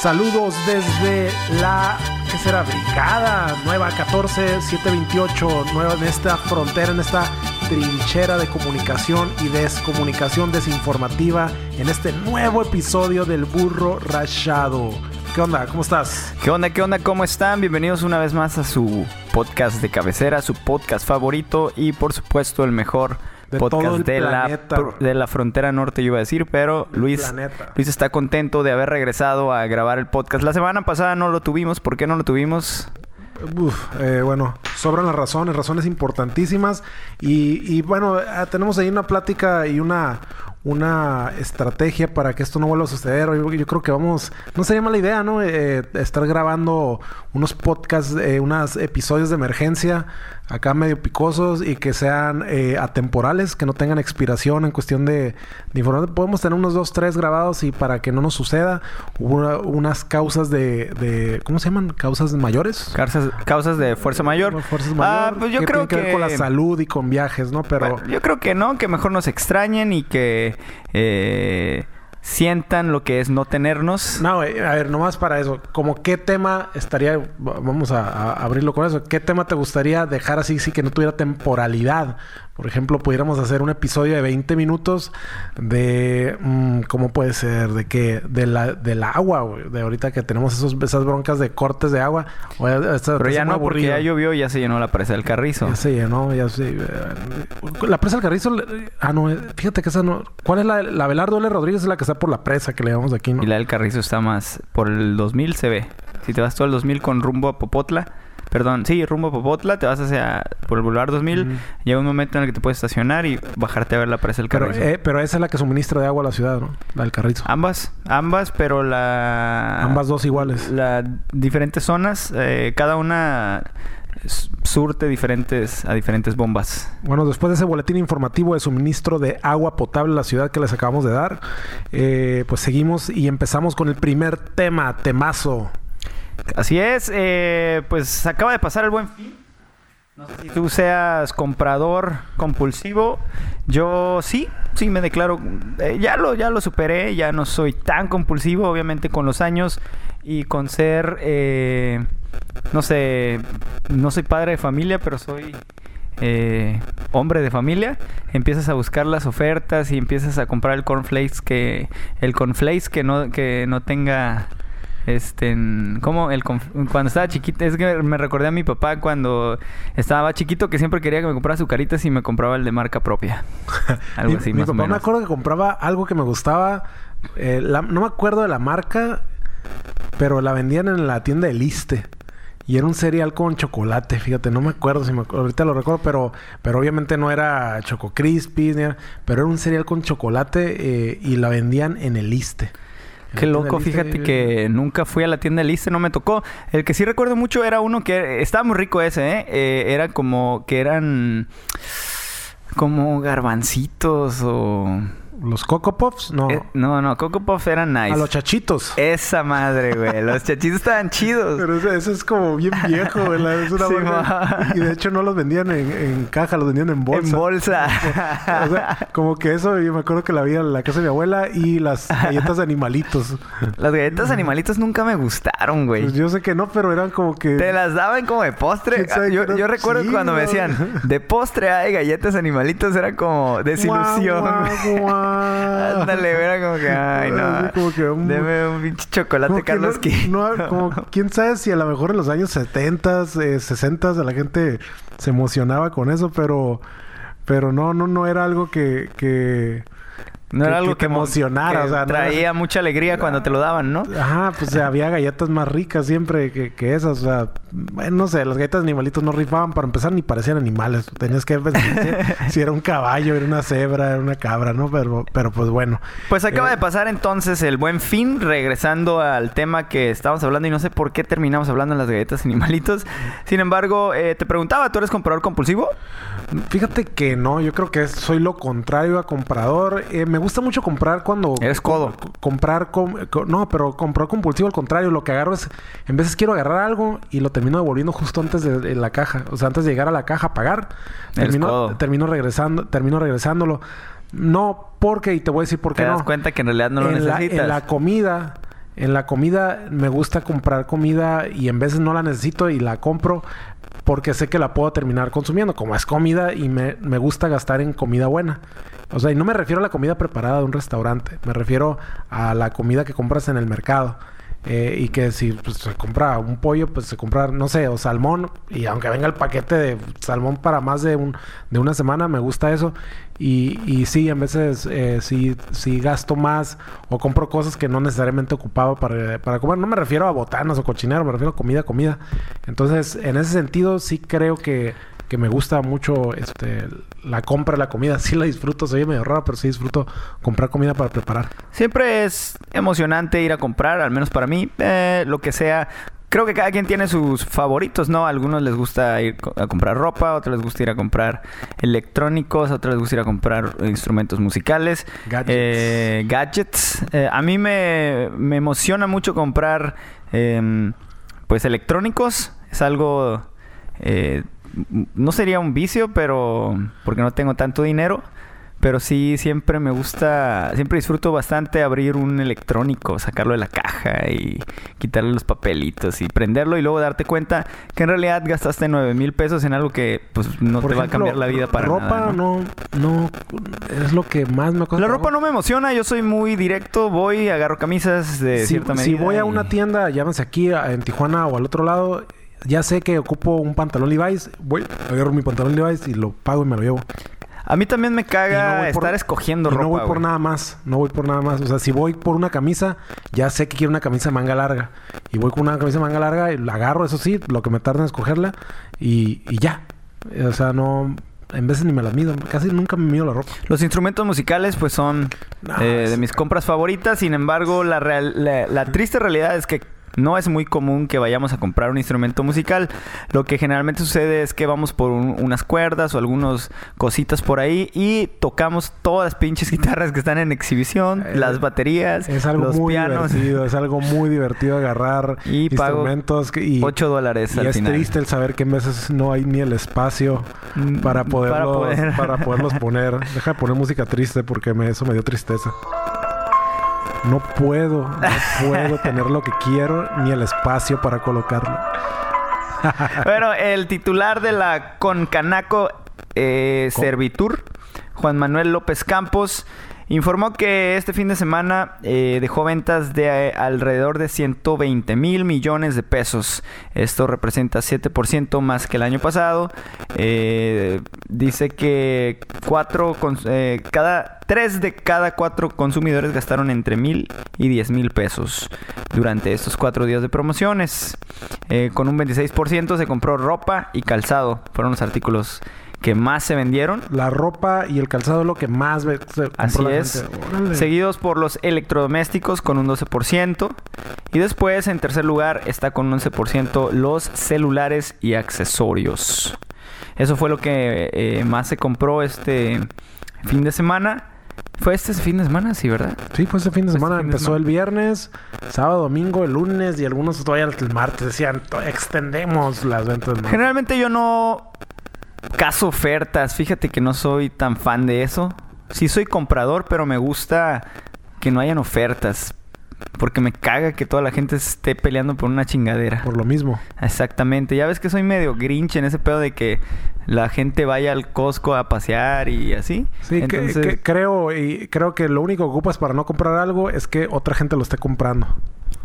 Saludos desde la, ¿qué será? Brigada Nueva 14728, nueva en esta frontera, en esta trinchera de comunicación y descomunicación desinformativa en este nuevo episodio del Burro Rachado. ¿Qué onda? ¿Cómo estás? ¿Qué onda? ¿Qué onda? ¿Cómo están? Bienvenidos una vez más a su podcast de cabecera, su podcast favorito y por supuesto el mejor De todo podcast el de la, planeta, güey. de la frontera norte, yo iba a decir, pero Luis, planeta. Luis está contento de haber regresado a grabar el podcast. La semana pasada no lo tuvimos. ¿Por qué no lo tuvimos? Uf, eh, bueno, sobran las razones, razones importantísimas. Y, y bueno, eh, tenemos ahí una plática y una, una estrategia para que esto no vuelva a suceder. Yo, yo creo que vamos, no sería mala idea, ¿no? Eh, estar grabando unos podcasts, eh, unos episodios de emergencia acá medio picosos y que sean eh, atemporales, que no tengan expiración en cuestión de, de información. Podemos tener unos dos, tres grabados y para que no nos suceda, una- unas causas de, de, ¿cómo se llaman? Causas mayores. Causas, causas de fuerza mayor. Fuerzas Ah, mayor, pues yo que creo que, que ver con la salud y con viajes, ¿no? Pero Bueno, yo creo que no, que mejor nos extrañen y que eh, sientan lo que es no tenernos. no, güey, a ver, nomás para eso, como qué tema estaría, vamos a, a abrirlo con eso, ¿qué tema te gustaría dejar así, sí que no tuviera temporalidad? Por ejemplo, pudiéramos hacer un episodio de 20 minutos de, mm, ¿cómo puede ser? De que, de la, del agua, güey, de ahorita que tenemos esos, esas broncas de cortes de agua. Pero ya no, porque aburrido. ya llovió y ya se llenó la presa del Carrizo. Ya se llenó, ya se... eh, La presa del Carrizo... Ah, no, eh, fíjate que esa no... ¿Cuál es la... La Belardo L. Rodríguez es la que está por la presa que le llamamos aquí, ¿no? Y la del Carrizo está más... Por el 2000 se ve. Si te vas todo el 2000 con rumbo a Popotla... Perdón, sí, rumbo a Popotla, te vas hacia... Por el Boulevard 2000. Ujú. Llega un momento en el que te puedes estacionar y bajarte a ver la presa del Pero, Carrizo. eh, pero esa es la que suministra de agua a la ciudad, ¿no? La del Carrizo. Ambas, ambas, pero la... Ambas dos iguales. Las diferentes zonas, eh, cada una surte diferentes a diferentes bombas. Bueno, después de ese boletín informativo de suministro de agua potable a la ciudad que les acabamos de dar, eh, pues seguimos y empezamos con el primer tema, temazo. Así es, eh, pues acaba de pasar el buen fin. No sé si tú seas comprador compulsivo. Yo sí, sí me declaro. eh, ya lo, ya lo superé, ya no soy tan compulsivo, obviamente con los años y con ser, eh, no sé, no soy padre de familia, pero soy eh, hombre de familia. Empiezas a buscar las ofertas y empiezas a comprar el cornflakes que, el cornflakes que no, que no tenga este, ¿cómo? El cuando estaba chiquito, es que me recordé a mi papá cuando estaba chiquito que siempre quería que me comprara azucaritas y me compraba el de marca propia. Algo mi, así, mi más papá me menos. acuerdo que compraba algo que me gustaba. eh, la- no me acuerdo de la marca, pero la vendían en la tienda de Liste. Y era un cereal con chocolate, fíjate, no me acuerdo si me acu- ahorita lo recuerdo, pero, pero obviamente no era Choco era- pero era un cereal con chocolate eh, y la vendían en el Liste. Qué loco, fíjate que nunca fui a la tienda de Liste, no me tocó. El que sí recuerdo mucho era uno que estaba muy rico ese, ¿eh? Eh, era como que eran como garbancitos o... Los Coco Puffs, no. Eh, no, no, Coco Puff eran nice. a los chachitos. Esa madre, güey. Los chachitos estaban chidos. Pero eso, eso es como bien viejo, güey. Es una Sí, ma. Y de hecho no los vendían en, en caja, los vendían en bolsa. En bolsa. O sea, como que eso, yo me acuerdo que la vi en la casa de mi abuela y las galletas de animalitos. Las galletas animalitos nunca me gustaron, güey. Pues yo sé que no, pero eran como que. Te las daban como de postre. ¿Quién sabe Yo, recuerdo Sí, cuando me decían, de postre hay galletas animalitos, era como desilusión. Guau, guau, guau. Ándale, era como que, ay, no. Como que un- Deme un pinche chocolate, Como que Carlos no- King. no, como, quién sabe si a lo mejor en los años 70, eh, 60 la gente se emocionaba con eso, pero pero no no no era algo que que No era algo que te emocionara, que o sea, no era- traía mucha alegría cuando te lo daban, ¿no? Ajá, pues había galletas más ricas siempre que, que esas. O sea, bueno, no sé, las galletas de animalitos no rifaban para empezar ni parecían animales. Tenías que ver si, si era un caballo, era una cebra, era una cabra, ¿no? Pero, pero pues bueno. Pues acaba Eh, de pasar entonces el buen fin, regresando al tema que estábamos hablando y no sé por qué terminamos hablando en las galletas animalitos. Sin embargo, eh, te preguntaba, ¿tú eres comprador compulsivo? Fíjate que no, yo creo que soy lo contrario a comprador. Eh, me gusta mucho comprar cuando... Eres codo. co- comprar... com- co- no, pero comprar compulsivo al contrario. Lo que agarro es... En veces quiero agarrar algo y lo termino devolviendo justo antes de, de la caja. O sea, antes de llegar a la caja a pagar. Termino, termino regresando... Termino regresándolo. No porque... Y te voy a decir por Te qué das no. cuenta que en realidad no lo en, la, necesitas. en la comida... en la comida me gusta comprar comida y en veces no la necesito y la compro porque sé que la puedo terminar consumiendo. Como es comida y me, me gusta gastar en comida buena. O sea, y no me refiero a la comida preparada de un restaurante. Me refiero a la comida que compras en el mercado. Eh, y que si pues, se compra un pollo, pues se compra, no sé, o salmón. Y aunque venga el paquete de salmón para más de, un, de una semana, me gusta eso. Y, y sí, en veces eh, sí, sí gasto más o compro cosas que no necesariamente ocupaba para, para comer. No me refiero a botanas o cochinero, me refiero a comida, comida. Entonces, en ese sentido, sí creo que que me gusta mucho este la compra de la comida. Sí la disfruto, soy medio raro, pero sí disfruto comprar comida para preparar. Siempre es emocionante ir a comprar, al menos para mí, eh, lo que sea. Creo que cada quien tiene sus favoritos, ¿no? A algunos les gusta ir a comprar ropa, a otros les gusta ir a comprar electrónicos, a otros les gusta ir a comprar instrumentos musicales, Gadgets. eh, gadgets. Eh, a mí me, me emociona mucho comprar, em, pues, electrónicos. Es algo eh, no sería un vicio, pero porque no tengo tanto dinero. Pero sí, siempre me gusta, siempre disfruto bastante abrir un electrónico, sacarlo de la caja y quitarle los papelitos y prenderlo y luego darte cuenta que en realidad gastaste nueve mil pesos en algo que pues no Por te va a cambiar la vida para ropa nada. ¿no? no, no es lo que más me. La ropa no me emociona, yo soy muy directo, voy, agarro camisas de si, cierta si medida. voy a y- una tienda, llámese aquí en Tijuana o al otro lado, ya sé que ocupo un pantalón Levi's, voy, agarro mi pantalón Levi's y lo pago y me lo llevo. A mí también me no caga por- estar escogiendo y ropa. no voy por güey. nada más, no voy por nada más. O sea, si voy por una camisa, ya sé que quiero una camisa de manga larga. Y voy con una camisa de manga larga y la agarro, eso sí, lo que me tarda en escogerla y, y ya. O sea, no... En veces ni me las mido. Casi nunca me mido la ropa. Los instrumentos musicales pues son No, eh, de mis compras favoritas. Sin embargo, la, real- la, la triste realidad es que no es muy común que vayamos a comprar un instrumento musical. Lo que generalmente sucede es que vamos por un- unas cuerdas o algunas cositas por ahí y tocamos todas las pinches guitarras que están en exhibición, Eh, las baterías, Es algo los muy pianos. divertido. Es algo muy divertido agarrar Y instrumentos. y, 8 dólares y al es final. triste el saber que en veces no hay ni el espacio Mm, para poderlos, poder- para poderlos poner. Deja de poner música triste porque me, eso me dio tristeza. No puedo, no puedo tener lo que quiero ni el espacio para colocarlo. Bueno, el titular de la Concanaco eh, Con- Servitur, Juan Manuel López Campos, informó que este fin de semana eh, dejó ventas de eh, alrededor de 120 mil millones de pesos. Esto representa 7% más que el año pasado. Eh, dice que cuatro eh, cada tres de cada cuatro consumidores gastaron entre mil y 10 mil pesos durante estos cuatro días de promociones. Eh, con un 26% se compró ropa y calzado. Fueron los artículos que más se vendieron. La ropa y el calzado es lo que más se compró Así la es. gente. Seguidos por los electrodomésticos con un 12%. Y después, en tercer lugar, está con un 11% los celulares y accesorios. Eso fue lo que eh, más se compró este fin de semana. ¿Fue este fin de semana? Sí, ¿verdad? Sí, fue ese fin de este semana. fin de Empezó semana. el viernes, sábado, domingo, el lunes y algunos todavía el martes decían, "To- extendemos las ventas. martes". Generalmente yo no caso ofertas. Fíjate que no soy tan fan de eso. Sí soy comprador, pero me gusta que no hayan ofertas. Porque me caga que toda la gente esté peleando por una chingadera. Por lo mismo. Exactamente. Ya ves que soy medio grinch en ese pedo de que la gente vaya al Costco a pasear y así. Sí, que- Entonces, que creo y creo que lo único que ocupas para no comprar algo es que otra gente lo esté comprando.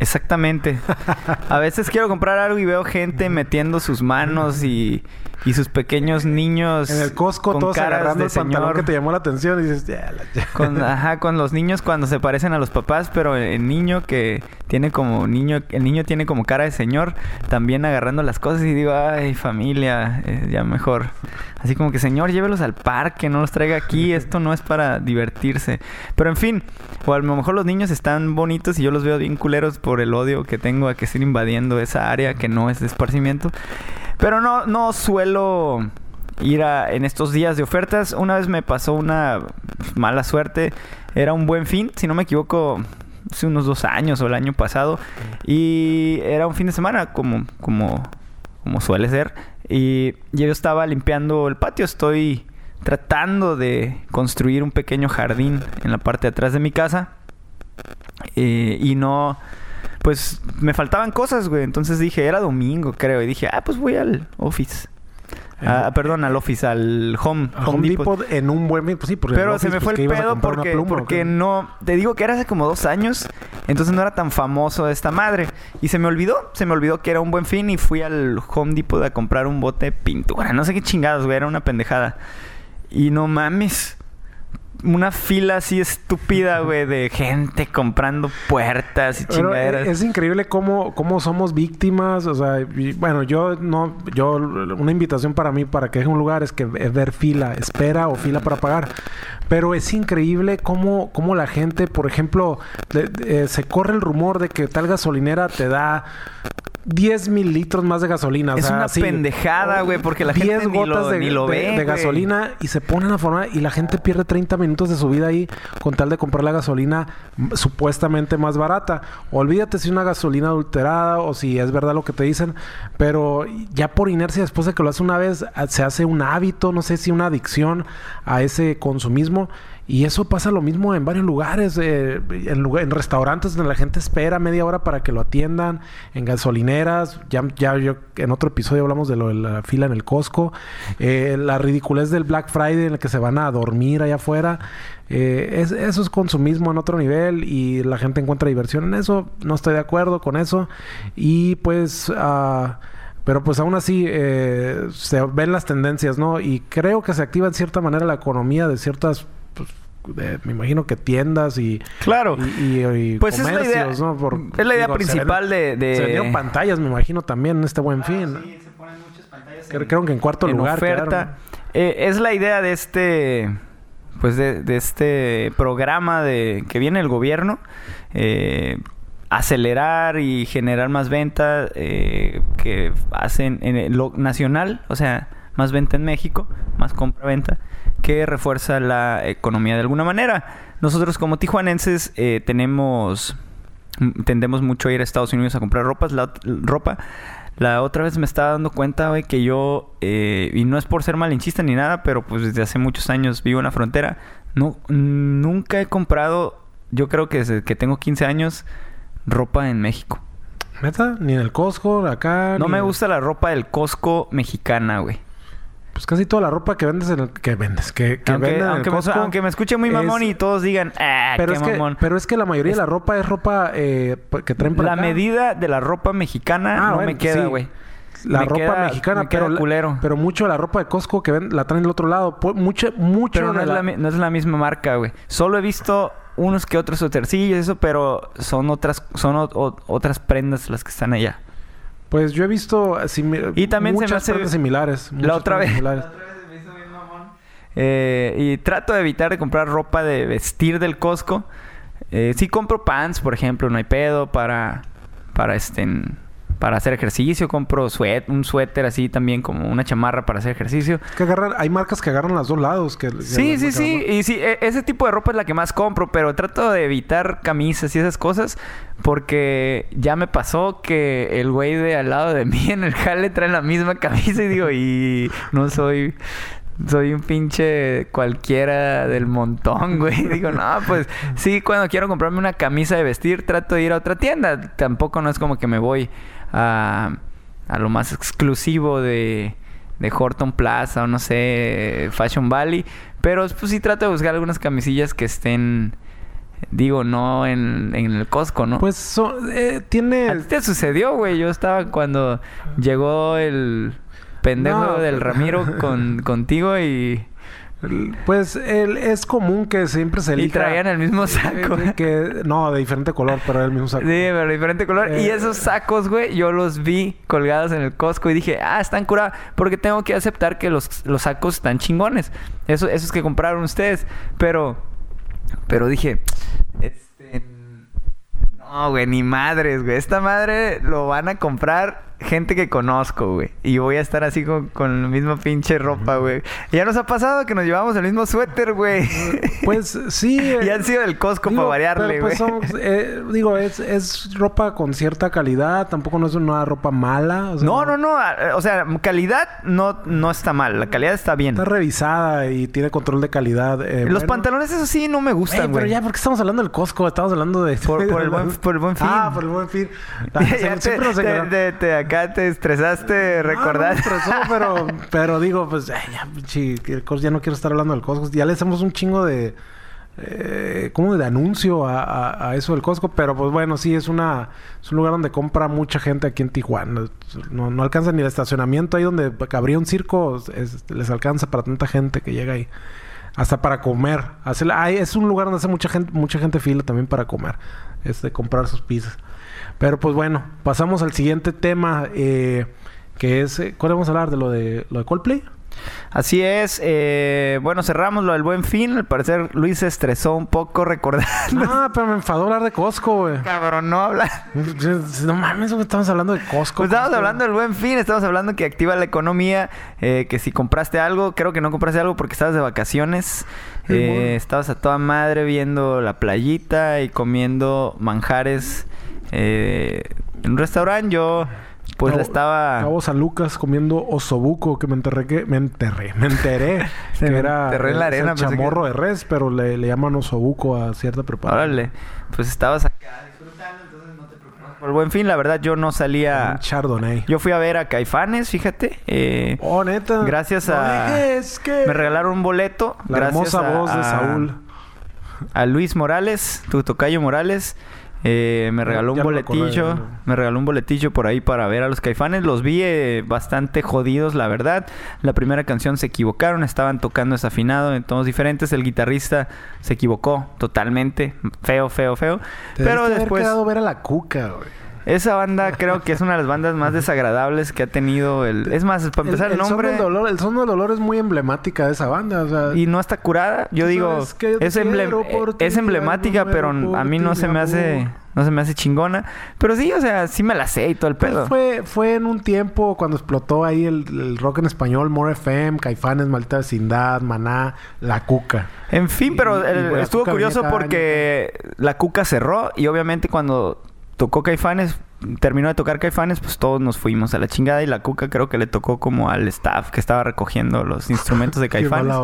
Exactamente. A veces quiero comprar algo y veo gente metiendo sus manos y, y sus pequeños niños. En el Costco con todos caras agarrando de el pantalón señor. que te llamó la atención y dices, "Ya, la- ya". Con, ajá, con los niños cuando se parecen a los papás, pero el niño que tiene como niño, el niño tiene como cara de señor, también agarrando las cosas y digo, ay familia, eh, ya mejor. Así como que señor, llévelos al parque, no los traiga aquí, esto no es para divertirse. Pero en fin, o a lo mejor los niños están bonitos y yo los veo bien culeros por el odio que tengo a que estén invadiendo esa área que no es de esparcimiento. Pero no, no suelo ir a, en estos días de ofertas. Una vez me pasó una mala suerte. Era un buen fin, si no me equivoco, hace unos dos años o el año pasado. Y era un fin de semana, como, como, como suele ser. Y yo estaba limpiando el patio. Estoy tratando de construir un pequeño jardín en la parte de atrás de mi casa. Eh, y no pues me faltaban cosas, güey. Entonces dije, era domingo, creo. Y dije, ah, pues voy al office. Ah, perdón, al office, al home, A Home Depot en un buen... Pues sí, porque el Pero se me fue pues, el ibas a pedo porque, pluma, ¿o porque no... Te digo que era hace como dos años. Entonces no era tan famoso esta madre. Y se me olvidó. Se me olvidó que era un buen fin. Y fui al Home Depot a comprar un bote de pintura. No sé qué chingados, güey. Era una pendejada. Y no mames. Una fila así estúpida, güey, de gente comprando puertas y Pero chingaderas. es increíble cómo, cómo somos víctimas. O sea, y, bueno, yo no, yo, una invitación para mí para que deje un lugar es que es ver fila, espera o fila para pagar. Pero es increíble cómo, cómo la gente, por ejemplo, de- de- eh, se corre el rumor de que tal gasolinera te da 10 mililitros más de gasolina. o Es sea, una así, pendejada, güey, porque la 10 gente ni lo- gotas de, ni lo de- ve, de güey. gasolina y se ponen a formar y la gente pierde 30 minutos de su vida ahí con tal de comprar la gasolina mm, supuestamente más barata. Olvídate si es una gasolina adulterada o si es verdad lo que te dicen, pero ya por inercia después de que lo hace una vez ah, se hace un hábito, no sé si una adicción a ese consumismo. Y eso pasa lo mismo en varios lugares, eh, en, lugar- en restaurantes donde la gente espera media hora para que lo atiendan, en gasolineras, ya, ya yo en otro episodio hablamos de lo de la fila en el Costco, eh, la ridiculez del Black Friday en el que se van a dormir allá afuera, eh, es- eso es consumismo en otro nivel y la gente encuentra diversión en eso, no estoy de acuerdo con eso y pues... ah, pero pues aún así se ven las tendencias, ¿no? Y creo que se activa en cierta manera la economía de ciertas, pues, de- me imagino que tiendas y, Claro. y, y- y Pues es la idea- comercios, ¿no? Por- es la idea digo, se principal ven- de- de- Se vendieron pantallas, me imagino, también en este buen fin. Creo, creo que en cuarto en lugar oferta. Eh, es la idea de este, pues de, de este programa de que viene el gobierno, eh, acelerar y generar más venta eh, que hacen en el- lo nacional, o sea, más venta en México, más compra-venta, que refuerza la economía de alguna manera. Nosotros como tijuanenses eh, tenemos tendemos mucho a ir a Estados Unidos a comprar ropas, la, ropa. La otra vez me estaba dando cuenta, güey, que yo, eh, y no es por ser malinchista ni nada, pero pues desde hace muchos años vivo en la frontera, no, nunca he comprado, yo creo que desde que tengo 15 años, ropa en México. ¿Neta? Ni en el Costco, acá. No ni me gusta la ropa del Costco mexicana, güey. Pues casi toda la ropa que vendes en el... Que vendes, que, que Aunque, venden en el me, Costco... aunque me escuche muy mamón es- y todos digan, ah, pero qué es, que, mamón. pero es que la mayoría Es- de la ropa es ropa eh, que traen para La acá. medida de la ropa mexicana Ah, no bueno, me queda, sí. güey. La Me ropa queda- mexicana, me pero, la- culero. pero mucho de la ropa de Costco que ven, la traen del otro lado. Mucho, mucho Pero no es, la, mi- no es la misma marca, güey. Solo he visto unos que otros suétercillos, eso, pero son otras, son o- o- otras prendas las que están allá. Pues yo he visto Y también se me muchas hace- similares. La muchas otra vez. similares. Eh, y trato de evitar de comprar ropa de vestir del Costco. Eh, sí compro pants, por ejemplo, no hay pedo para para este para hacer ejercicio, compro suét, un suéter así también como una chamarra para hacer ejercicio. Es que agarran, hay marcas que agarran los dos lados. Que, que Sí, sí, sí. Y sí, e- ese tipo de ropa es la que más compro, pero trato de evitar camisas y esas cosas porque ya me pasó que el güey de al lado de mí en el jale trae la misma camisa y digo, y no soy... Soy un pinche cualquiera del montón, güey. Digo, no, pues sí, cuando quiero comprarme una camisa de vestir, trato de ir a otra tienda. Tampoco no es como que me voy a, a lo más exclusivo de, de Horton Plaza o no sé, Fashion Valley. Pero pues sí trato de buscar algunas camisillas que estén, digo, no en, en el Costco, ¿no? Pues so- eh, tiene... ¿A ti te sucedió, güey? Yo estaba cuando llegó el pendejo No, del pero- Ramiro con, contigo y, Pues el- es común que siempre se y elija... traían el mismo saco. que, no, de diferente color, pero era el mismo saco. Sí, pero diferente color. y Eh, esos sacos, güey, yo los vi colgados en el Costco y dije, ah, están curados. Porque tengo que aceptar que los, los sacos están chingones. Eso, esos que compraron ustedes. Pero, pero dije, este, no, güey, ni madres, güey. Esta madre lo van a comprar gente que conozco, güey. Y voy a estar así con, con la misma pinche ropa, güey. Y ya nos ha pasado que nos llevamos el mismo suéter, güey. Pues sí. y han sido del Costco digo, para variarle, pero, güey. pues, somos, eh, digo, es, es ropa con cierta calidad. Tampoco no es una ropa mala. o sea, no, no, no. ah, O sea, calidad no, no está mal. La calidad está bien. Está revisada y tiene control de calidad. eh, Los bueno. pantalones, eso sí, no me gustan, pero güey. ya, ¿por qué estamos hablando del Costco? Estamos hablando de... Por- por el buen- por el buen fin. Ah, por el buen fin. Ah, Ya se- te, siempre nos te- engañamos. te- te- acá te estresaste Ah, recordar. no me estresó, pero, pero digo, pues, ay, ya, ya no quiero estar hablando del Costco. Ya le hacemos un chingo de... Eh, como de anuncio a, a- a eso del Costco, pero pues bueno, sí, es una es un lugar donde compra mucha gente aquí en Tijuana. No, no alcanza ni el estacionamiento ahí donde cabría un circo, es- les alcanza para tanta gente que llega ahí. Hasta para comer. Es un lugar donde hace mucha gente, mucha gente fila también para comer. Es de comprar sus pizzas. Pero pues bueno, pasamos al siguiente tema. eh, que es. eh, ¿Cuál vamos a hablar? ¿De lo de lo de Coldplay? Así es. eh, bueno, cerramos lo del buen fin. Al parecer Luis se estresó un poco recordando. Ah, pero me enfadó hablar de Costco, güey. Cabrón, no habla. No mames, estamos hablando de Costco. Pues estamos Costco. hablando del buen fin, estamos hablando que activa la economía, eh, que si compraste algo, creo que no compraste algo porque estabas de vacaciones, Sí, eh, bueno. estabas a toda madre viendo la playita y comiendo manjares eh, en un restaurante. Yo pues Cabo- la estaba... Cabo San Lucas comiendo osobuco, que me enterré que... Me enterré, me enteré. Que me era enterré en la es arena, pensé que- chamorro de res, pero le, le llaman osobuco a cierta preparación. Órale, pues estabas acá disfrutando, entonces no te preocupes por el buen fin. La verdad yo no salía... Un chardonnay. Yo fui a ver a Caifanes, fíjate. eh, Oh, neta. Gracias No a- que- me regalaron un boleto. La gracias hermosa a- voz de Saúl. a Luis Morales, tu tocayo Morales. Eh, me regaló un ya me boletillo, me regaló un boletillo por ahí para ver a los caifanes. Los vi eh, bastante jodidos, la verdad. La primera canción se equivocaron, estaban tocando desafinado en tonos diferentes. El guitarrista se equivocó totalmente, feo, feo, feo. Te Pero debiste haber después, quedado ver a la cuca, güey. Esa banda creo que es una de las bandas más desagradables que ha tenido el. Es más, para empezar, el, Son nombre. del dolor, el son del dolor es muy emblemática de esa banda. O sea, Y no está curada. Yo digo, es, emble- quiero por ti, es emblemática, pero a mí no se me hace, no se me hace chingona. Pero sí, o sea, sí me la sé y todo el Pues pedo. fue, fue en un tiempo cuando explotó ahí el, el rock en español, More FM, Caifanes, Maldita Vecindad, Maná, La Cuca. En fin, pero Y- el- la estuvo curioso porque la Cuca cerró y obviamente cuando tocó Caifanes, terminó de tocar Caifanes, pues todos nos fuimos a la chingada y la Cuca creo que le tocó como al staff que estaba recogiendo los instrumentos de Caifanes.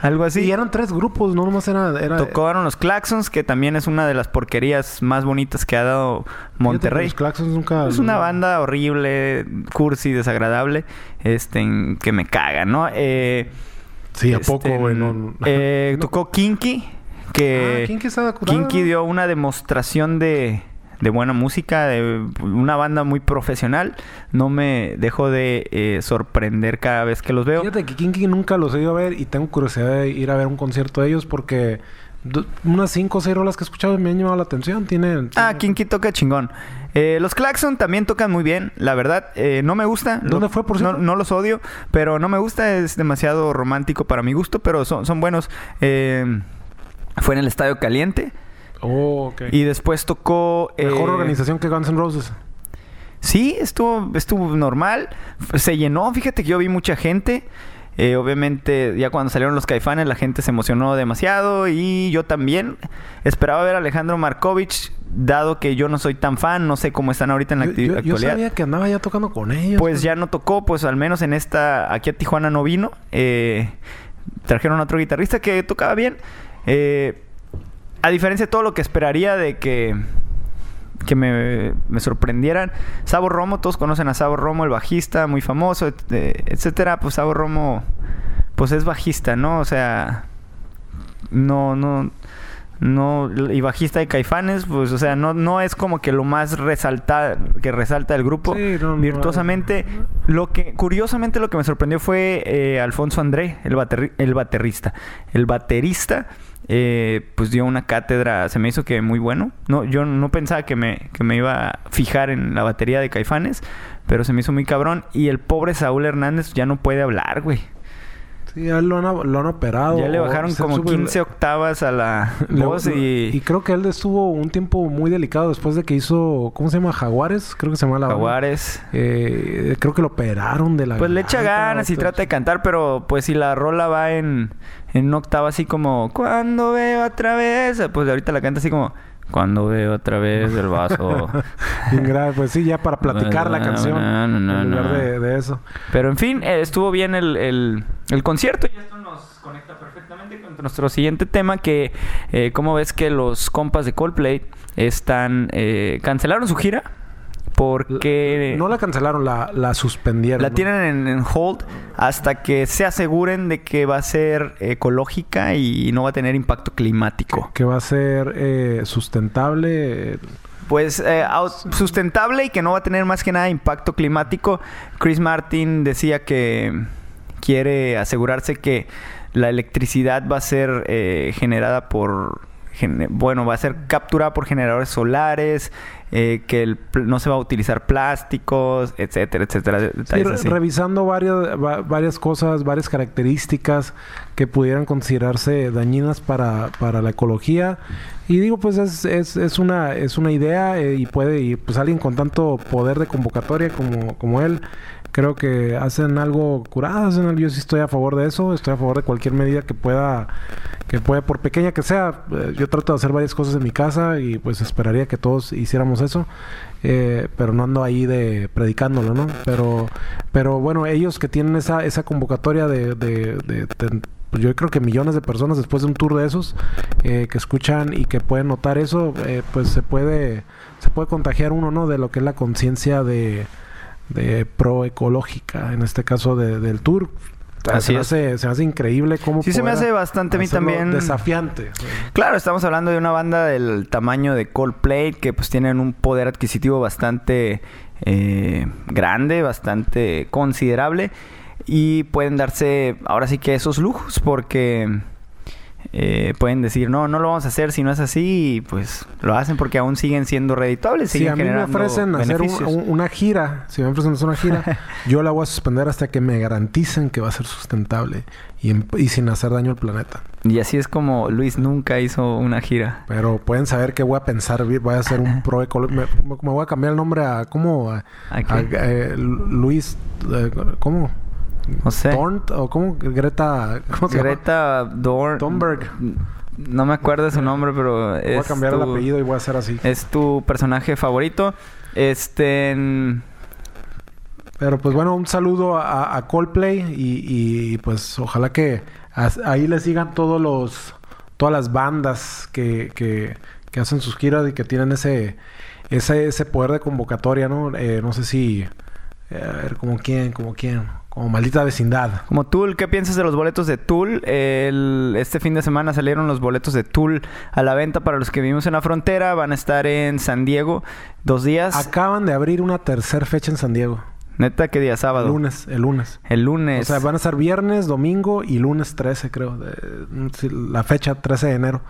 Algo así. Y eran tres grupos, no nomás era... era Tocaron los Claxons, que también es una de las porquerías más bonitas que ha dado Monterrey. Los Claxons nunca... Es una banda horrible, cursi, desagradable, este, que me caga, ¿no? Eh, Sí, ¿a este, poco, güey? No, no. eh. Tocó Kinky, que Ah, Kinky. Kinky dio una demostración de, de buena música, de una banda muy profesional. No me dejo de eh, sorprender cada vez que los veo. Fíjate que Kinky nunca los he ido a ver y tengo curiosidad de ir a ver un concierto de ellos porque unas cinco o seis rolas que he escuchado me han llamado la atención. Tienen... Ah, Kinky toca chingón. Eh, los Claxon también tocan muy bien, la verdad. eh, no me gusta. ¿Dónde Lo- fue, por no, no los odio, pero no me gusta. Es demasiado romántico para mi gusto, pero son, son buenos. Eh, fue en el Estadio Caliente. Oh, ok. Y después tocó... Mejor eh, organización que Guns N' Roses. Sí, estuvo, estuvo normal. Se llenó. Fíjate que yo vi mucha gente. Eh, obviamente, ya cuando salieron los caifanes, la gente se emocionó demasiado. Y yo también. Esperaba ver a Alejandro Markovich, dado que yo no soy tan fan. No sé cómo están ahorita en la Yo, acti- yo- yo actualidad. sabía que andaba ya tocando con ellos. Pues ya no tocó, pues al menos en esta, aquí a Tijuana no vino. Eh, trajeron a otro guitarrista que tocaba bien. Eh, a diferencia de todo lo que esperaría de que, que me, me sorprendieran. Sabo Romo, todos conocen a Sabo Romo, el bajista, muy famoso, et- etcétera. Pues Sabo Romo, pues es bajista, ¿no? O sea, no, no, no, y bajista de Caifanes, pues, o sea, no, no es como que lo más resalta, que resalta el grupo Sí, no, no, virtuosamente. Lo que, curiosamente, lo que me sorprendió fue eh, Alfonso André, el, baterri- el baterista. El baterista, eh, pues dio una cátedra, se me hizo que muy bueno. No, yo no pensaba que me, que me iba a fijar en la batería de Caifanes, pero se me hizo muy cabrón. Y el pobre Saúl Hernández ya no puede hablar, güey. Sí, ya lo han, lo han operado. Ya le bajaron como sube- 15 octavas a la voz y, y creo que él estuvo un tiempo muy delicado después de que hizo... ¿Cómo se llama? Jaguares. Creo que se llama la. Jaguares. Eh, creo que lo operaron de la Pues le echa ganas y trata de cantar, pero pues si la rola va en, en una octava así como Cuando veo otra vez, pues ahorita la canta así como Cuando veo otra vez el vaso. Bien grave, pues sí, ya para platicar la canción. No, no, no, en lugar de eso. Pero en fin, eh, estuvo bien el, el- el concierto y esto nos conecta perfectamente con nuestro siguiente tema que, eh, ¿cómo ves que los compas de Coldplay están eh, cancelaron su gira? Porque No la cancelaron, la, la suspendieron. la ¿no? tienen en, en hold hasta que se aseguren de que va a ser ecológica y no va a tener impacto climático. Que va a ser eh, sustentable. eh, Pues eh, sustentable y que no va a tener más que nada impacto climático. Chris Martin decía que quiere asegurarse que la electricidad va a ser eh, generada por bueno, va a ser capturada por generadores solares, eh, que el no se va a utilizar plásticos, etcétera, etcétera. Sí, detalles re- así. revisando varias, va- varias cosas, varias características que pudieran considerarse dañinas para, para la ecología. Y digo, pues es, es, es una, es una idea eh, y puede, y pues alguien con tanto poder de convocatoria como, como él, creo que hacen algo curado, hacen algo- yo sí estoy a favor de eso, estoy a favor de cualquier medida que pueda, que pueda, por pequeña que sea, eh, yo trato de hacer varias cosas en mi casa y pues esperaría que todos hiciéramos eso. Eh, pero no ando ahí de predicándolo, ¿no? Pero, pero bueno, ellos que tienen esa, esa convocatoria de, de, de- de- pues yo creo que millones de personas después de un tour de esos eh, que escuchan y que pueden notar eso, eh, pues se puede, se puede contagiar uno, ¿no? De lo que es la conciencia de, de pro ecológica, en este caso de- del tour. Así se, hace, se hace increíble cómo Sí, se me hace bastante a mí también. desafiante. Claro, estamos hablando de una banda del tamaño de Coldplay que pues tienen un poder adquisitivo bastante eh, grande, bastante considerable y pueden darse ahora sí que esos lujos porque eh, pueden decir no, no lo vamos a hacer si no es así y pues lo hacen porque aún siguen siendo redituables. Si siguen a mí me ofrecen hacer un- una gira, si me ofrecen hacer una gira, yo la voy a suspender hasta que me garanticen que va a ser sustentable y, sin hacer daño al planeta. Y así es como Luis nunca hizo una gira. Pero pueden saber que voy a pensar, voy a hacer un pro me, me voy a cambiar el nombre a ¿cómo? A, ¿A qué? a- eh, Luis eh, ¿cómo? No sé. O cómo Greta ¿cómo se llama? Greta Dorn... Thunberg. No me acuerdo de su nombre, pero Voy es a cambiar el apellido y voy a hacer así. Es tu personaje favorito. Este. Pero pues bueno, un saludo a, a Coldplay y, y, pues ojalá que ahí le sigan todos los todas las bandas que, que, que hacen sus giras y que tienen ese ese, ese poder de convocatoria, ¿no? Eh, no sé si eh, a ver como quién, como quién, como maldita vecindad. Como Tool, ¿qué piensas de los boletos de Tool? El- este fin de semana salieron los boletos de Tool a la venta para los que vivimos en la frontera. Van a estar en San Diego dos días. Acaban de abrir una tercera fecha en San Diego. Neta, ¿qué día? Sábado. El lunes, el lunes. El lunes. O sea, van a estar viernes, domingo y lunes 13, creo. de- sí, la fecha 13 de enero.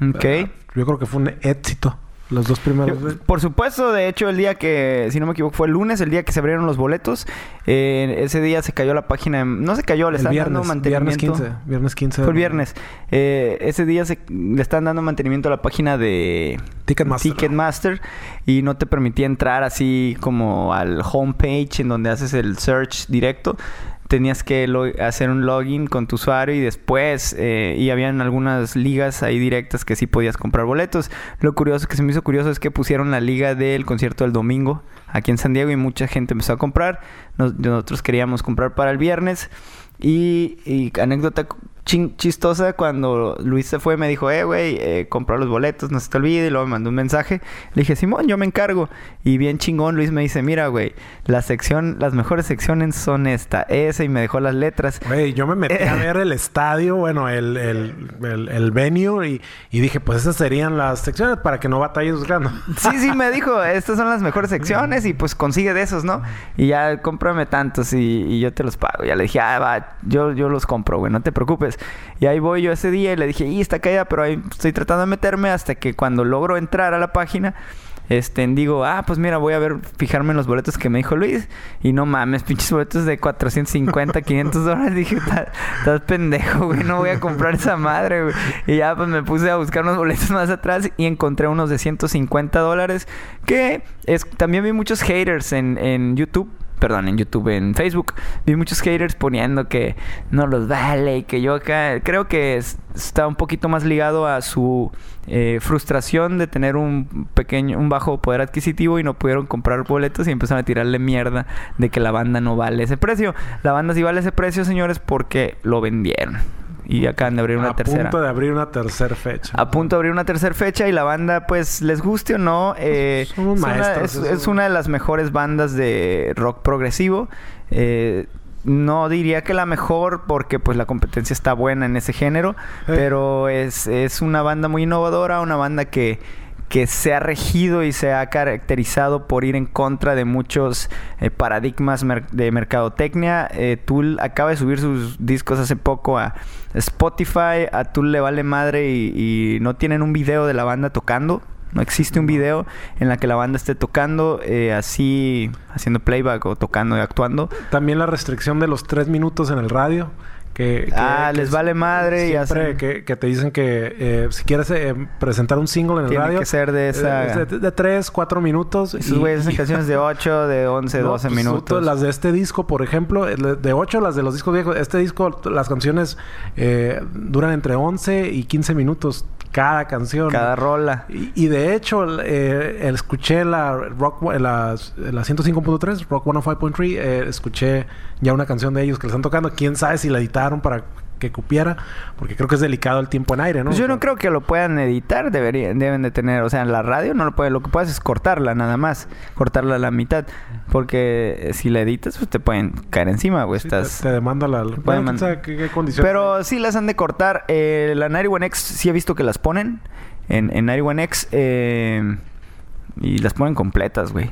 Ok. Yo creo que fue un éxito. Los dos primeros. Yo- Por supuesto, de hecho, el día que, si no me equivoco, fue el lunes, el día que se abrieron los boletos. eh, ese día se cayó la página. No se cayó, le el están viernes, dando mantenimiento. viernes 15. Viernes 15. Fue el viernes. Eh, ese día se, le están dando mantenimiento a la página de Ticketmaster. Ticketmaster y no te permitía entrar así como al homepage en donde haces el search directo. Tenías que hacer un login con tu usuario y después, eh, y habían algunas ligas ahí directas que sí podías comprar boletos. Lo curioso que se me hizo curioso es que pusieron la liga del concierto del domingo aquí en San Diego y mucha gente empezó a comprar. Nos- nosotros queríamos comprar para el viernes. Y, y anécdota chistosa, cuando Luis se fue me dijo, eh, güey, eh, compra los boletos, no se te olvide. Y luego me mandó un mensaje. Le dije, Simón, yo me encargo. Y bien chingón, Luis me dice, mira, güey, la sección, las mejores secciones son esta, esa, y me dejó las letras. Güey, yo me metí a ver el estadio, bueno, el, el, el, el venue y, y dije, pues esas serían las secciones para que no batalles buscando. Sí, sí, me dijo, estas son las mejores secciones y pues consigue de esos, ¿no? Y ya cómprame tantos y, y yo te los pago. Ya le dije, ah, va, yo, yo los compro, güey, no te preocupes. Y ahí voy yo ese día y le dije, y está caída, pero ahí estoy tratando de meterme hasta que cuando logro entrar a la página, este, digo, ah, pues mira, voy a ver, fijarme en los boletos que me dijo Luis. Y no mames, pinches boletos de 450, 500 dólares. Dije, estás pendejo, güey, no voy a comprar esa madre, güey. Y ya, pues me puse a buscar unos boletos más atrás y encontré unos de 150 dólares. Que es, también vi muchos haters en, en YouTube perdón, en YouTube, en Facebook, vi muchos haters poniendo que no los vale y que yo acá creo que está un poquito más ligado a su eh, frustración de tener un pequeño, un bajo poder adquisitivo y no pudieron comprar boletos y empezaron a tirarle mierda de que la banda no vale ese precio. La banda sí vale ese precio, señores, porque lo vendieron y acaban de abrir una tercera. A punto de abrir una tercera fecha. A punto de abrir una tercera fecha y la banda, pues, les guste o no, eh, es, una, es, una, de las mejores bandas de rock progresivo. Eh, no diría que la mejor porque pues la competencia está buena en ese género, pero es, es una banda muy innovadora, una banda que que se ha regido y se ha caracterizado por ir en contra de muchos eh, paradigmas de mercadotecnia. Eh, Tool acaba de subir sus discos hace poco a Spotify. A Tool le vale madre y, no tienen un video de la banda tocando. No existe un video en la que la banda esté tocando eh, así, haciendo playback o tocando y actuando. También la restricción de los tres minutos en el radio. Que, ah, les vale madre y hacen... que, que, te dicen que eh, si quieres eh, presentar un single en el Tiene radio... que ser de esa... Eh, de, de, tres, cuatro minutos. Y sus güeyes hacen canciones de 8, de 11, no, 12 pues, minutos. Las de este disco, por ejemplo, de 8, las de los discos viejos. Este disco, las canciones duran entre 11 y 15 minutos cada canción. Cada rola. Y, y de hecho, eh, escuché la Rock la, la 105.3, Rock 105.3, eh, escuché ya una canción de ellos que le están tocando. Quién sabe si la editaron para que cupiera, porque creo que es delicado el tiempo en aire, ¿no? Pues yo no creo que lo puedan editar, deberían, deben de tener, o sea, en la radio no lo pueden, lo que puedes es cortarla nada más, cortarla a la mitad, porque si la editas, pues te pueden caer encima, güey, estás... Te, demanda la... Bueno, ¿qué, condiciones? Pero sí las han de cortar, eh, la 91X sí he visto que las ponen, en, en 91X, eh, y las ponen completas, güey.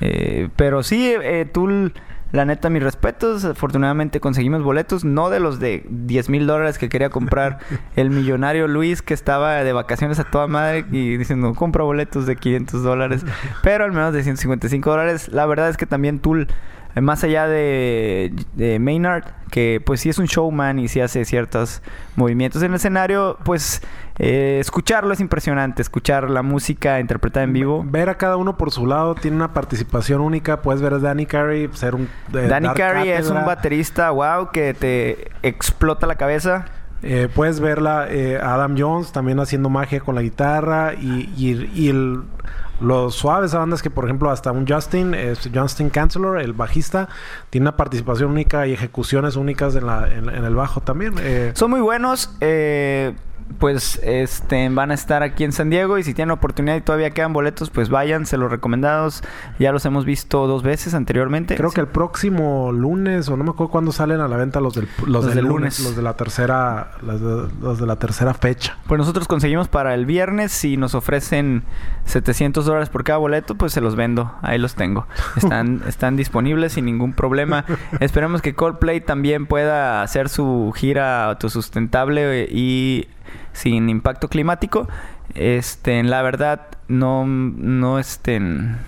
Eh, pero sí, eh, tú la neta, mis respetos. Afortunadamente conseguimos boletos, no de los de 10 mil dólares que quería comprar el millonario Luis, que estaba de vacaciones a toda madre y diciendo, compra boletos de 500 dólares, pero al menos de 155 dólares. La verdad es que también Tool más allá de, de, Maynard, que pues sí es un showman y sí hace ciertos movimientos en el escenario, pues eh, escucharlo es impresionante, escuchar la música interpretada en vivo. Ver a cada uno por su lado, tiene una participación única, puedes ver a Danny Carey ser un... Eh, Danny Carey es un baterista, wow, que te explota la cabeza. Eh, puedes verla eh, Adam Jones también haciendo magia con la guitarra y, y, y el los suaves bandas que, por ejemplo, hasta un Justin, Justin Chancellor, el bajista, tiene una participación única y ejecuciones únicas en, la, en, el bajo también. Eh. Son muy buenos. Eh, pues este van a estar aquí en San Diego y si tienen oportunidad y todavía quedan boletos, pues vayan, se los recomendados. Ya los hemos visto dos veces anteriormente. Creo que el próximo lunes o no me acuerdo cuándo salen a la venta los del los, del, lunes, los de la tercera los de, la tercera fecha. Pues nosotros conseguimos para el viernes si nos ofrecen 700 dólares por cada boleto, pues se los vendo. Ahí los tengo. Están están disponibles sin ningún problema. Esperemos que Coldplay también pueda hacer su gira autosustentable y sin impacto climático, este, la verdad no, no estén,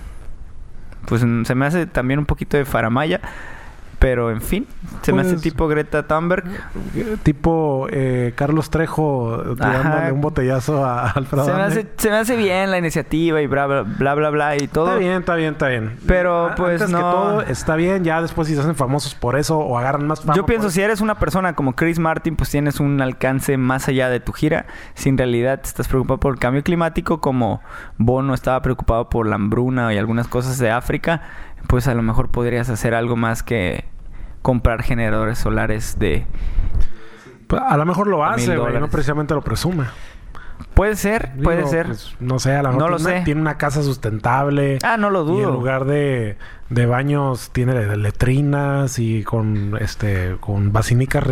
pues se me hace también un poquito de faramaya. Pero en fin, se me hace pues, tipo Greta Thunberg. Tipo eh, Carlos Trejo tirándole un botellazo a Alfredo. Se me, hace, se me, hace, bien la iniciativa y bla, bla, bla, bla, bla y todo. Está bien, está bien, está bien. Pero pues Antes no. Que todo está bien, ya después si se hacen famosos por eso o agarran más fama. Yo pienso, si eres una persona como Chris Martin, pues tienes un alcance más allá de tu gira. Si en realidad estás preocupado por el cambio climático, como Bono estaba preocupado por la hambruna y algunas cosas de África, pues a lo mejor podrías hacer algo más que comprar generadores solares de... Pues, a lo mejor lo hace, güey, no precisamente lo presume. Puede ser, puede ser. Pues, no sé, a lo mejor tiene, Una, tiene, Una, casa sustentable. Ah, no lo dudo. Y en lugar de, de baños tiene letrinas y con este con basínicas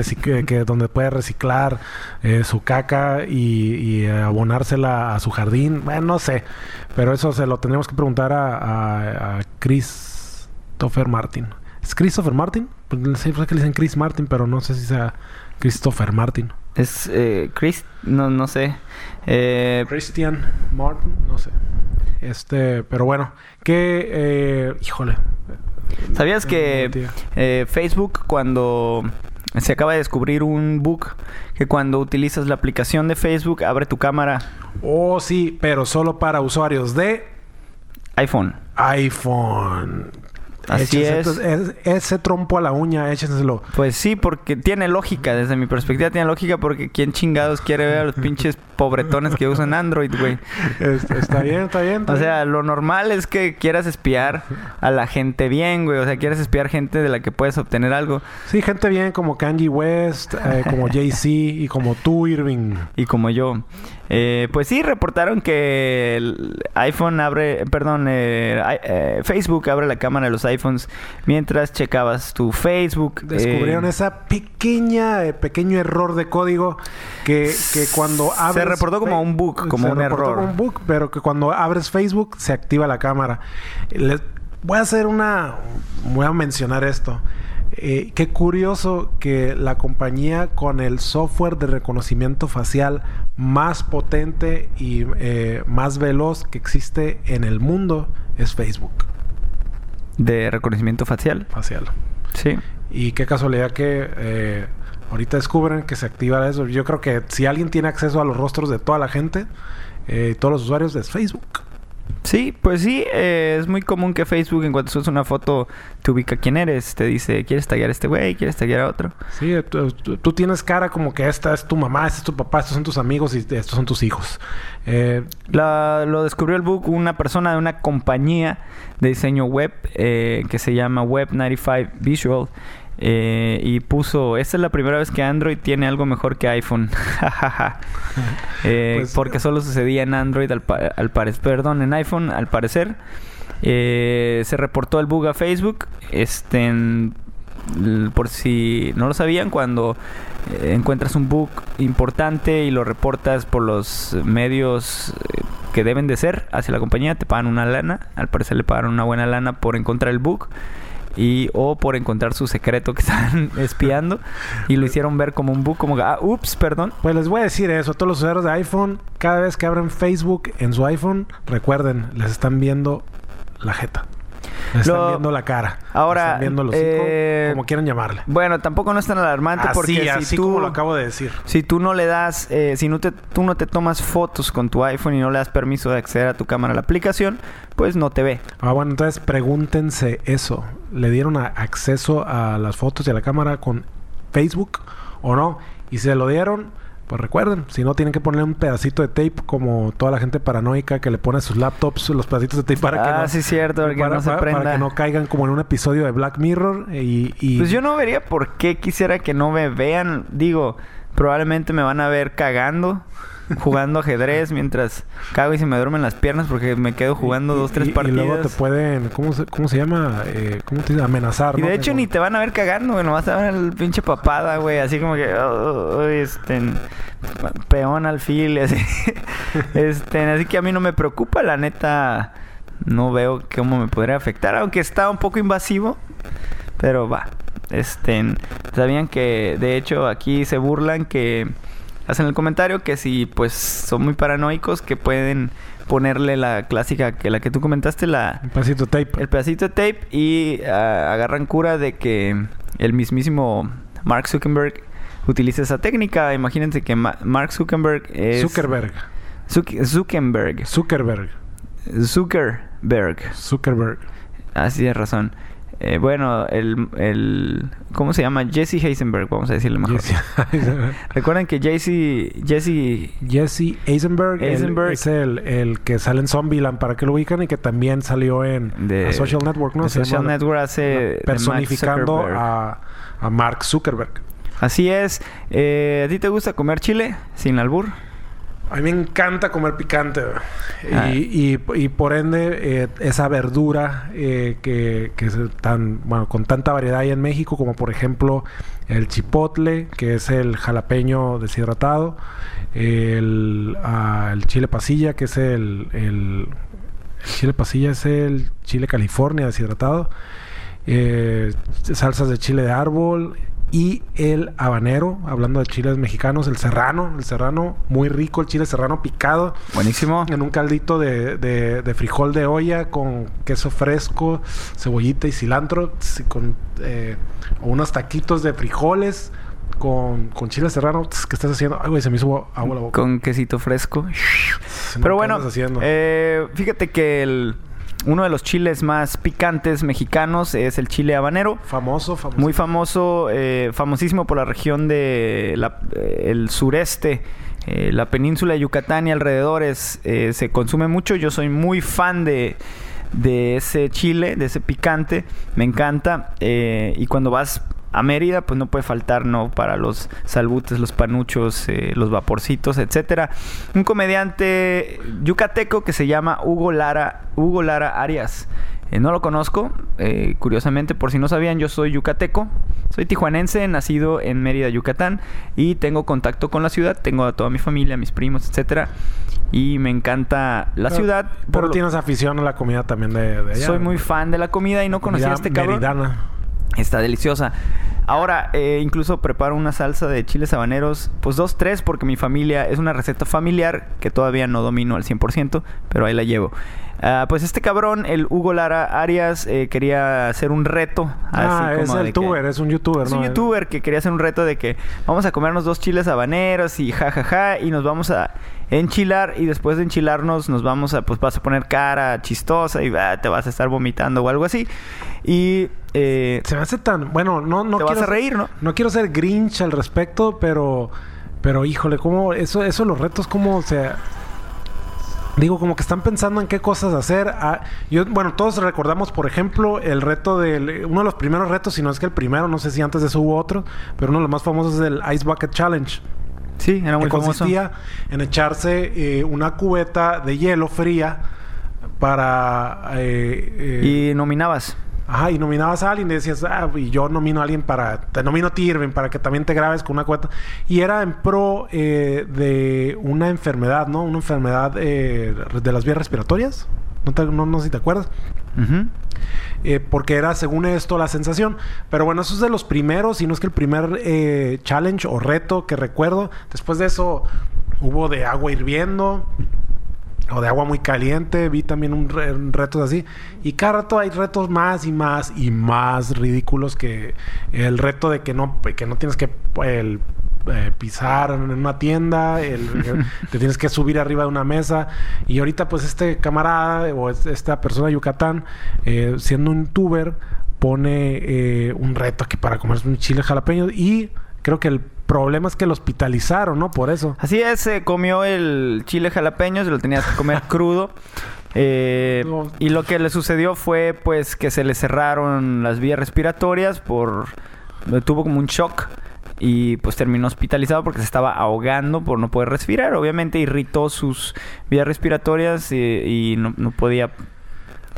que donde puede reciclar eh, su caca y, y, abonársela a su jardín. Bueno, no sé. Pero eso se lo tenemos que preguntar a, a, a Christopher Martin. ¿Es Christopher Martin? Pues sé que le dicen Chris Martin, pero no sé si sea Christopher Martin. Es eh, Chris, no, no sé. Eh, Christian Martin, no sé. Este, pero bueno, que, eh, híjole. ¿Sabías que eh, Facebook cuando se acaba de descubrir un bug que cuando utilizas la aplicación de Facebook abre tu cámara? Oh, sí, pero solo para usuarios de iPhone. iPhone. Así es. Ese trompo a la uña, échenselo. Pues sí, porque tiene lógica. Desde mi perspectiva tiene lógica porque ¿quién chingados quiere ver a los pinches pobretones que usan Android, güey? Está bien, está bien. o sea, lo normal es que quieras espiar a la gente bien, güey. O sea, quieres espiar gente de la que puedes obtener algo. Sí, gente bien como Kanye West, eh, como Jay-Z y como tú, Irving. Y como yo. Eh, pues sí, reportaron que el iPhone abre, perdón, eh, eh, Facebook abre la cámara de los iPhones mientras checabas tu Facebook. Descubrieron esa pequeña, pequeño error de código que, cuando abres... Se reportó como un bug, como un error. Como un bug, pero que cuando abres Facebook se activa la cámara. Les voy a hacer una... Voy a mencionar esto. Eh, qué curioso que la compañía con el software de reconocimiento facial más potente y eh, más veloz que existe en el mundo es Facebook. ¿De reconocimiento facial? Facial. Sí. Y qué casualidad que eh, ahorita descubren que se activa eso. Yo creo que si alguien tiene acceso a los rostros de toda la gente, todos los usuarios, es Facebook. Sí, pues sí, eh, es muy común que Facebook en cuanto subes una foto te ubica quién eres, te dice, ¿quieres taggear a este güey? ¿Quieres taggear a otro? Sí, tú, tienes cara como que esta es tu mamá, este es tu papá, estos son tus amigos y estos son tus hijos. Eh, lo descubrió el book una persona de una compañía de diseño web eh, que se llama Web 95 Visual eh, y puso, esta es la primera vez que Android tiene algo mejor que iPhone. eh, pues, porque solo sucedía en Android al, al parecer, perdón, en iPhone al parecer. Eh, se reportó el bug a Facebook. Este, por si no lo sabían, cuando eh, encuentras un bug importante y lo reportas por los medios eh, que deben de ser hacia la compañía, te pagan una lana. Al parecer le pagaron una buena lana por encontrar el bug y o por encontrar su secreto que están espiando y lo hicieron ver como un bug, como ah, ups, perdón. Pues les voy a decir eso, todos los usuarios de iPhone, cada vez que abren Facebook en su iPhone, recuerden, les están viendo la jeta. Están viendo la cara. Ahora, están viendo los eh, como quieran llamarle. Bueno, tampoco no es tan alarmante porque si tú, como lo acabo de decir. Si tú no le das, eh, si no te, tú no te tomas fotos con tu iPhone y no le das permiso de acceder a tu cámara a la aplicación, pues no te ve. Ah, bueno, entonces pregúntense eso. ¿Le dieron acceso a las fotos y a la cámara con Facebook o no? Y si se lo dieron, pues recuerden, si no tienen que poner un pedacito de tape como toda la gente paranoica que le pone a sus laptops los pedacitos de tape para que ah, sí cierto, para, no se prenda. para que no caigan como en un episodio de Black Mirror y, y, Pues yo no vería por qué quisiera que no me vean, digo, probablemente me van a ver cagando jugando ajedrez mientras cago y se me duermen las piernas porque me quedo jugando dos, tres partidas. Y luego te pueden, ¿cómo se, cómo se llama? Eh, ¿Cómo te dice? Amenazar, Y de hecho ni te van a ver cagando, güey. Nomás te van a ver el pinche papada, güey. Así como que, oh, oh, este, peón al fil, así. este, así que a mí no me preocupa, la neta. No veo cómo me podría afectar, aunque está un poco invasivo. Pero va. Este, sabían que, de hecho, aquí se burlan que hacen el comentario que si pues son muy paranoicos que pueden ponerle la clásica que la que tú comentaste la el pedacito de tape. el pedacito de tape y ah, agarran cura de que el mismísimo Mark Zuckerberg utilice esa técnica. Imagínense que Mark Zuckerberg es Zuckerberg. Zuckerberg. Zuckerberg. Zuckerberg. Zuckerberg. Así es razón eh, bueno, el, el... ¿Cómo se llama? Jesse Heisenberg, vamos a decirle mejor. Recuerden que Jesse... Jesse... Jesse Eisenberg, es el, el, que sale en Zombieland, para que lo ubican, y que también salió en Social Network, ¿no? Social Network hace... Personificando a, a Mark Zuckerberg. Así es. Eh, ¿A ti te gusta comer chile sin albur? A mí me encanta comer picante. Ah. Y, y, por ende, eh, esa verdura eh, que, que es tan, bueno, con tanta variedad hay en México, como por ejemplo el chipotle, que es el jalapeño deshidratado, el, ah, el chile pasilla, que es el, el, chile pasilla es el chile California deshidratado, eh, salsas de chile de árbol, y el habanero, hablando de chiles mexicanos, el serrano, el serrano, muy rico, el chile serrano picado. Buenísimo. En un caldito de, de, frijol de olla con queso fresco, cebollita y cilantro, con eh, unos taquitos de frijoles. Con, con chile serrano, ¿qué estás haciendo? Ay, güey, se me hizo agua la boca. Con quesito fresco. Pero bueno, eh, fíjate que el, uno de los chiles más picantes mexicanos es el chile habanero. Famoso, famoso. Muy famoso, eh, famosísimo por la región de eh, el sureste. Eh, la península de Yucatán y alrededores se consume mucho. Yo soy muy fan de, de ese chile, de ese picante. Me encanta. y cuando vas a Mérida, pues no puede faltar, ¿no? Para los salbutes, los panuchos, eh, los vaporcitos, etcétera. Un comediante yucateco que se llama Hugo Lara, Hugo Lara Arias. Eh, no lo conozco, eh, curiosamente, por si no sabían, yo soy yucateco, soy tijuanense, nacido en Mérida, Yucatán, y tengo contacto con la ciudad, tengo a toda mi familia, mis primos, etcétera, y me encanta la ciudad. Pero tienes afición a la comida también de, allá. Soy muy fan de la comida y no conocía a este cabrón. Meridana. Está deliciosa. Ahora, eh, incluso preparo una salsa de chiles habaneros, pues dos, tres, porque mi familia es una receta familiar que todavía no domino al 100%, pero ahí la llevo. Ah, pues este cabrón, el Hugo Lara Arias, eh, quería hacer un reto. Ah, es el youtuber, es un youtuber, ¿no? Es un youtuber que quería hacer un reto de que vamos a comernos dos chiles habaneros y jajaja, ja, ja, y nos vamos a enchilar y después de enchilarnos nos vamos a, pues vas a poner cara chistosa y ah, te vas a estar vomitando o algo así. Y... Eh, Se me hace tan... Bueno, no, no te vas a reír, ¿no? No quiero ser grinch al respecto, pero... Pero híjole, ¿cómo... Eso, eso los retos, ¿cómo o sea Digo, como que están pensando en qué cosas hacer. Ah, yo, bueno, todos recordamos, por ejemplo, el reto del... Uno de los primeros retos, si no es que el primero, no sé si antes de eso hubo otro, pero uno de los más famosos es el Ice Bucket Challenge. Sí, era muy que consistía en echarse eh, una cubeta de hielo fría para... Eh, eh, y nominabas. Ajá, y nominabas a alguien y decías, ah, y yo nomino a alguien para, te nomino a ti, para que también te grabes con una cuenta. Y era en pro eh, de una enfermedad, ¿no? Una enfermedad eh, de las vías respiratorias. No, no, sé si te acuerdas. Eh, porque era, según esto, la sensación. Pero bueno, eso es de los primeros, y no es que el primer challenge o reto que recuerdo. Después de eso hubo de agua hirviendo o de agua muy caliente, vi también un, retos así. Y cada rato hay retos más y más y más ridículos que el reto de que no, que no tienes que el, eh, pisar en una tienda, te tienes que subir arriba de una mesa. Y ahorita pues este camarada o esta persona de Yucatán, eh, siendo un tuber, pone eh, un reto aquí para comerse un chile jalapeño y creo que el problema es que lo hospitalizaron, ¿no? Por eso. Así es, se comió el chile jalapeño, se lo tenías que comer crudo. Eh, y lo que le sucedió fue pues que se le cerraron las vías respiratorias por... tuvo como un shock y pues terminó hospitalizado porque se estaba ahogando por no poder respirar. Obviamente irritó sus vías respiratorias y, no, no, podía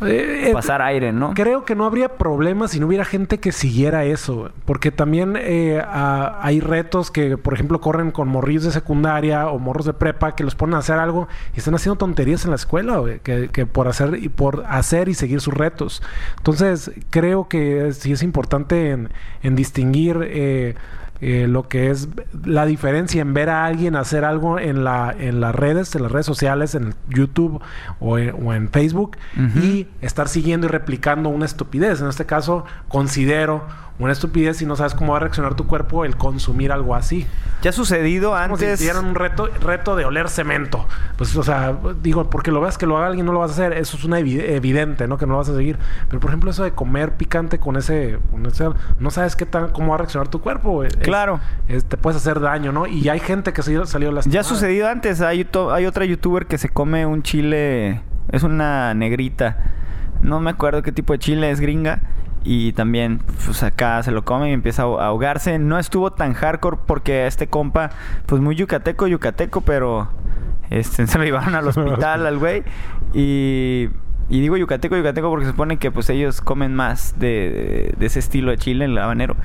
eh, eh, pasar aire, ¿no? Creo que no habría problema si no hubiera gente que siguiera eso, porque también eh, hay retos que, por ejemplo, corren con morrillos de secundaria o morros de prepa que los ponen a hacer algo y están haciendo tonterías en la escuela, que, por hacer y por hacer y seguir sus retos. Entonces, creo que sí es importante en, en distinguir eh, lo que es la diferencia en ver a alguien hacer algo en, la, en las redes, en las redes sociales, en YouTube o en, Facebook y estar siguiendo y replicando una estupidez. En este caso, considero una estupidez y no sabes cómo va a reaccionar tu cuerpo el consumir algo así. Ya ha sucedido antes. Como si un reto, reto de oler cemento. Pues, o sea, digo, porque lo veas que lo haga alguien, no lo vas a hacer. Eso es una evidente, ¿no? Que no lo vas a seguir. Pero, por ejemplo, eso de comer picante con ese, con ese no sabes qué tan, cómo va a reaccionar tu cuerpo. claro. te puedes hacer daño, ¿no? Y hay gente que se salió lastimada. Ya ha sucedido antes. Hay, hay otra youtuber que se come un chile. Es una negrita. No me acuerdo qué tipo de chile es gringa y también pues acá se lo come y empieza a ahogarse. No estuvo tan hardcore porque este compa, pues muy yucateco, yucateco, pero este, se lo llevaron al hospital al güey. Y, y, digo yucateco, yucateco porque se supone que pues ellos comen más de, de, ese estilo de chile, el habanero.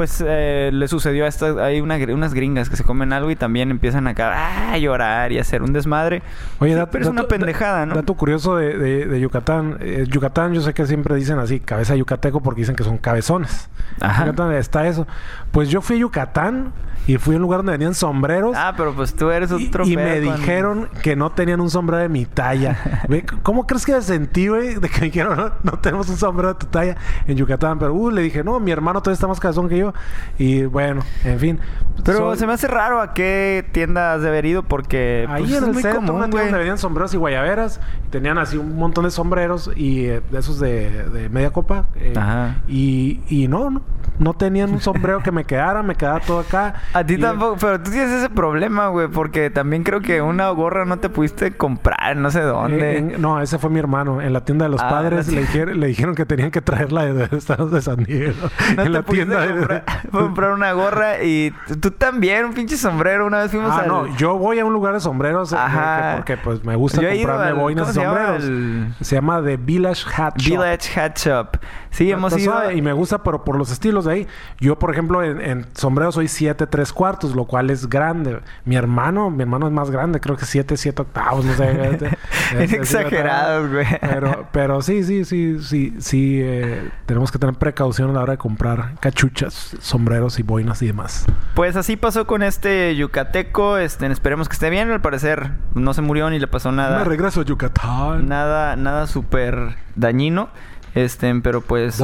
Pues eh, le sucedió a estas, hay una, unas gringas que se comen algo y también empiezan acá ah, a llorar y a hacer un desmadre. Oye, pero es una dato- pendejada, ¿no? Dato curioso de, de- de Yucatán. Eh, Yucatán, yo sé que siempre dicen así, cabeza yucateco, porque dicen que son cabezones. Ajá. Yucatán está eso. Pues yo fui a Yucatán y fui a un lugar donde venían sombreros. Ah, pero pues tú eres Y, otro y me pedo con- dijeron que no tenían un sombrero de mi talla. ¿Cómo crees que me sentí, güey? De que me dijeron, no, no tenemos un sombrero de tu talla en Yucatán. Pero, uh, le dije, no, mi hermano todavía está más cabezón que yo. Y bueno, en fin. Pero Soy- se me hace raro a qué tienda has de haber ido porque Ahí pues, en es el muy centro, una común, tienda vendían sombreros y guayaberas. Y tenían así un montón de sombreros y eh, de esos de, de media copa. eh, Ajá. Y, y no, no, no tenían un sombrero que me quedara, me quedaba todo acá. A ti tampoco, pero tú tienes ese problema, güey, porque también creo que una gorra no te pudiste comprar, no sé dónde. Eh, en- no, ese fue mi hermano. En la tienda de los Ah, padres le, dijeron, le dijeron que tenían que traerla de, de Estados de San Diego. No en la tienda de- comprar, comprar una gorra y tú también, un pinche sombrero. Una vez fuimos Ah, al... no, yo voy a un lugar de sombreros eh, Ajá. que porque pues me gusta comprarme al- boinas ¿cómo de se llama? sombreros. El- Se llama The Village Hat Shop. Village Hat Shop. Sí, hemos ido... suave Y me gusta, pero por los estilos de ahí. Yo, por ejemplo, en, en sombreros soy 7 3 cuartos, lo cual es grande. Mi hermano, mi hermano es más grande, creo que 7 7 octavos, no sé. Es- es- exagerados, güey. Pero, pero sí, sí, sí, sí, sí. eh, tenemos que tener precaución a la hora de comprar cachuchas, sombreros y boinas y demás. Pues así pasó con este yucateco. Este, esperemos que esté bien. Al parecer no se murió ni le pasó nada. Me regreso a Yucatán. Nada, nada súper dañino. Este, pero pues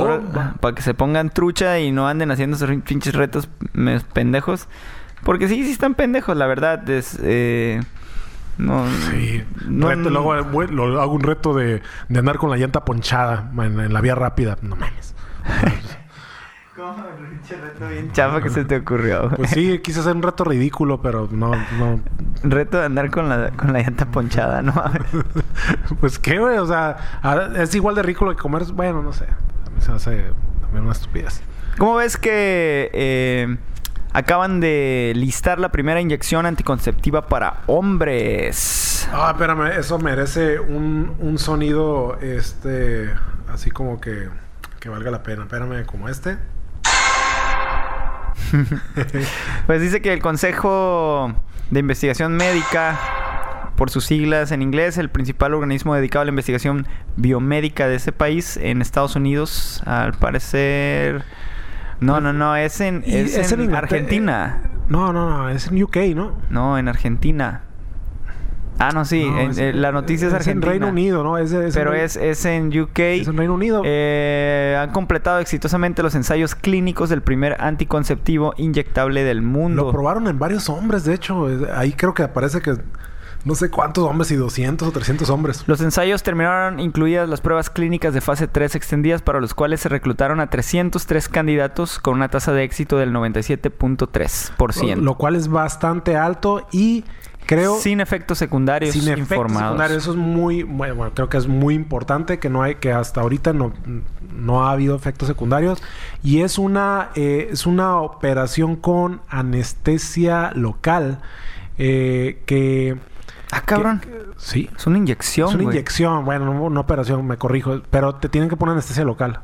para que se pongan trucha y no anden haciendo esos pinches retos pendejos. Porque sí, sí están pendejos, la verdad. Es, eh, no, Sí. no- Reto, luego lo- hago un reto de, de andar con la llanta ponchada en, en la vía rápida. No mames. ¿Cómo? Pinche reto bien chafa que se te ocurrió. Pues sí, quise hacer un reto ridículo, pero no, no. Reto de andar con la, con la llanta ponchada, ¿no? pues qué, güey. O sea, es igual de ridículo que comer. Bueno, no sé. A mí se me hace también una estupidez. ¿Cómo ves que eh, acaban de listar la primera inyección anticonceptiva para hombres? Ah, espérame, eso merece un, un sonido, este, así como que, que valga la pena. Espérame, como este. Pues dice que el Consejo de Investigación Médica, por sus siglas en inglés, el principal organismo dedicado a la investigación biomédica de ese país en Estados Unidos, al parecer... No, no, no, es en, es es en. Argentina. No, no, no, es en UK, ¿no? No, en Argentina. Ah, no, sí, No, en- es- eh, la noticia es, Argentina. en Reino Unido, ¿no? Es, es en Pero Reino- es, es en UK. es en Reino Unido. Eh, han completado exitosamente los ensayos clínicos del primer anticonceptivo inyectable del mundo. Lo probaron en varios hombres, de hecho. Es- Ahí creo que aparece que no sé cuántos hombres, y 200 o 300 hombres. Los ensayos terminaron incluidas las pruebas clínicas de fase 3 extendidas para los cuales se reclutaron a 303 candidatos con una tasa de éxito del 97.3%. Lo cual es bastante alto y creo... sin efectos secundarios sin efectos informados. secundarios. Eso es muy, bueno, bueno, creo que es muy importante que no hay, que hasta ahorita no, no ha habido efectos secundarios. Y es una, eh, es una operación con anestesia local eh, que... Ah, cabrón. que- sí. es una inyección, Es una inyección, bueno, no, no operación, me corrijo, pero te tienen que poner anestesia local.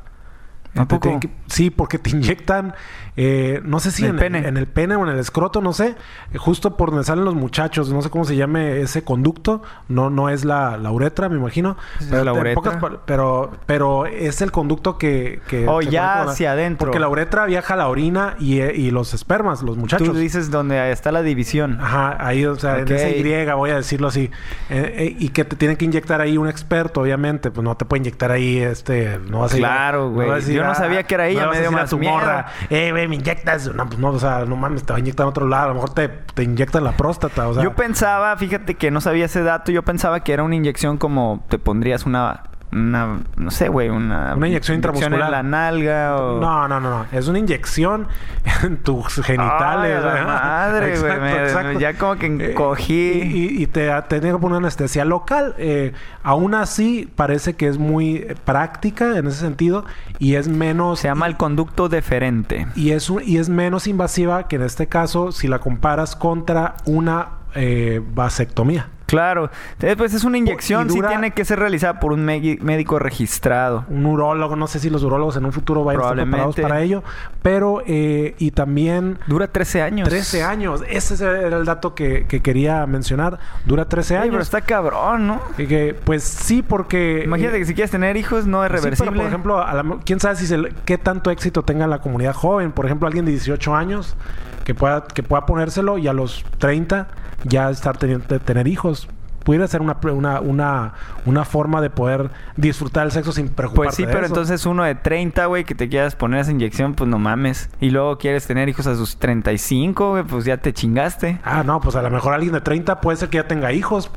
¿A poco? que- sí, porque te inyectan, eh, no sé si En el en, pene. en el pene o en el escroto, no sé, eh, justo por donde salen los muchachos, no sé cómo se llame ese conducto, no, no es la, la uretra, me imagino, ¿Es pero, la uretra? pocas pero, pero es el conducto que, que Oh, ya como la- hacia adentro. porque la uretra viaja a la orina y, eh, y los espermas, los muchachos. Tú dices donde está la división. Ajá, ahí, o sea, en esa Y, voy a decirlo así. Eh, eh, y que te tienen que inyectar ahí un experto, obviamente. Pues no te puede inyectar ahí, este... No vas a Claro, güey. Yo no sabía que era ella, no me dio a más tu miedo. morra, eh, güey, me inyectas. No, pues no, o sea, no mames, te va a inyectar en otro lado. A lo mejor te, te inyectan la próstata, o sea... yo pensaba, fíjate que no sabía ese dato, yo pensaba que era una inyección como te pondrías una, una no sé, güey, una... Una inyección intramuscular. en la nalga o... No, no, no, no. Es una inyección en tus genitales. Ay, a la madre, güey. Me- ya como que Eh, encogí. y, y- y te te tienen que poner anestesia local. Eh, aún así, parece que es muy práctica en ese sentido y es menos. Se llama el conducto deferente. Y es, un- y es menos invasiva que en este caso si la comparas contra una eh, vasectomía. Claro. Eh, Pues es una inyección, dura- sí tiene que ser realizada por un médico registrado. Un urólogo, no sé si los urólogos en un futuro vayan a estar preparados para ello. Pero, eh, y también Dura 13 años. 13 años. Ese era el dato que, que quería mencionar. Dura 13 Oye, años. pero está cabrón, ¿no? Y que, pues sí, porque... Imagínate eh, que si quieres tener hijos no es Sí, reversible. pero por ejemplo, a la- quién sabe si se qué tanto éxito tenga la comunidad joven. Por ejemplo, alguien de 18 años que pueda, que pueda ponérselo y a los 30 ya estar teniendo tener hijos. Pudiera ser una, una, una, una forma de poder disfrutar el sexo sin preocuparse Pues sí, de pero eso. entonces uno de 30, güey, que te quieras poner esa inyección, pues no mames. Y luego quieres tener hijos a sus 35, güey, pues ya te chingaste. Ah, no, pues a lo mejor alguien de 30 puede ser que ya tenga hijos.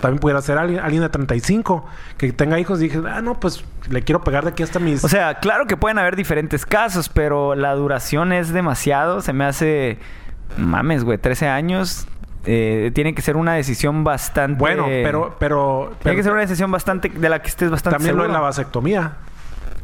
También pudiera ser alguien, alguien de 35 que tenga hijos y dije, ah, no, pues le quiero pegar de aquí hasta mis... O sea, claro que pueden haber diferentes casos, pero la duración es demasiado. Se me hace. Mames, güey, 13 años. Eh, tiene que ser una decisión bastante. bueno, pero... pero, Tiene pero que ser una decisión bastante. de la que estés bastante también lo de la vasectomía.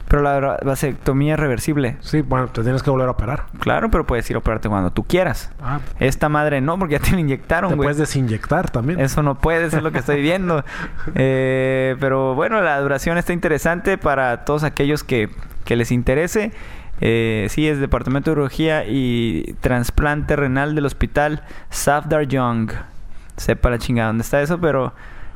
Pero la vasectomía es reversible. Sí, bueno, te tienes que volver a operar. Claro, pero puedes ir a operarte cuando tú quieras. Ah, Esta madre no, porque ya te la inyectaron, te güey. puedes desinyectar también. Eso no puede, eso es lo que estoy viendo. Eh, pero bueno, la duración está interesante para todos aquellos que, que les interese. Eh, sí, es Departamento de Urología y Trasplante Renal del Hospital Safdar Young. Sepa la chingada dónde está eso, pero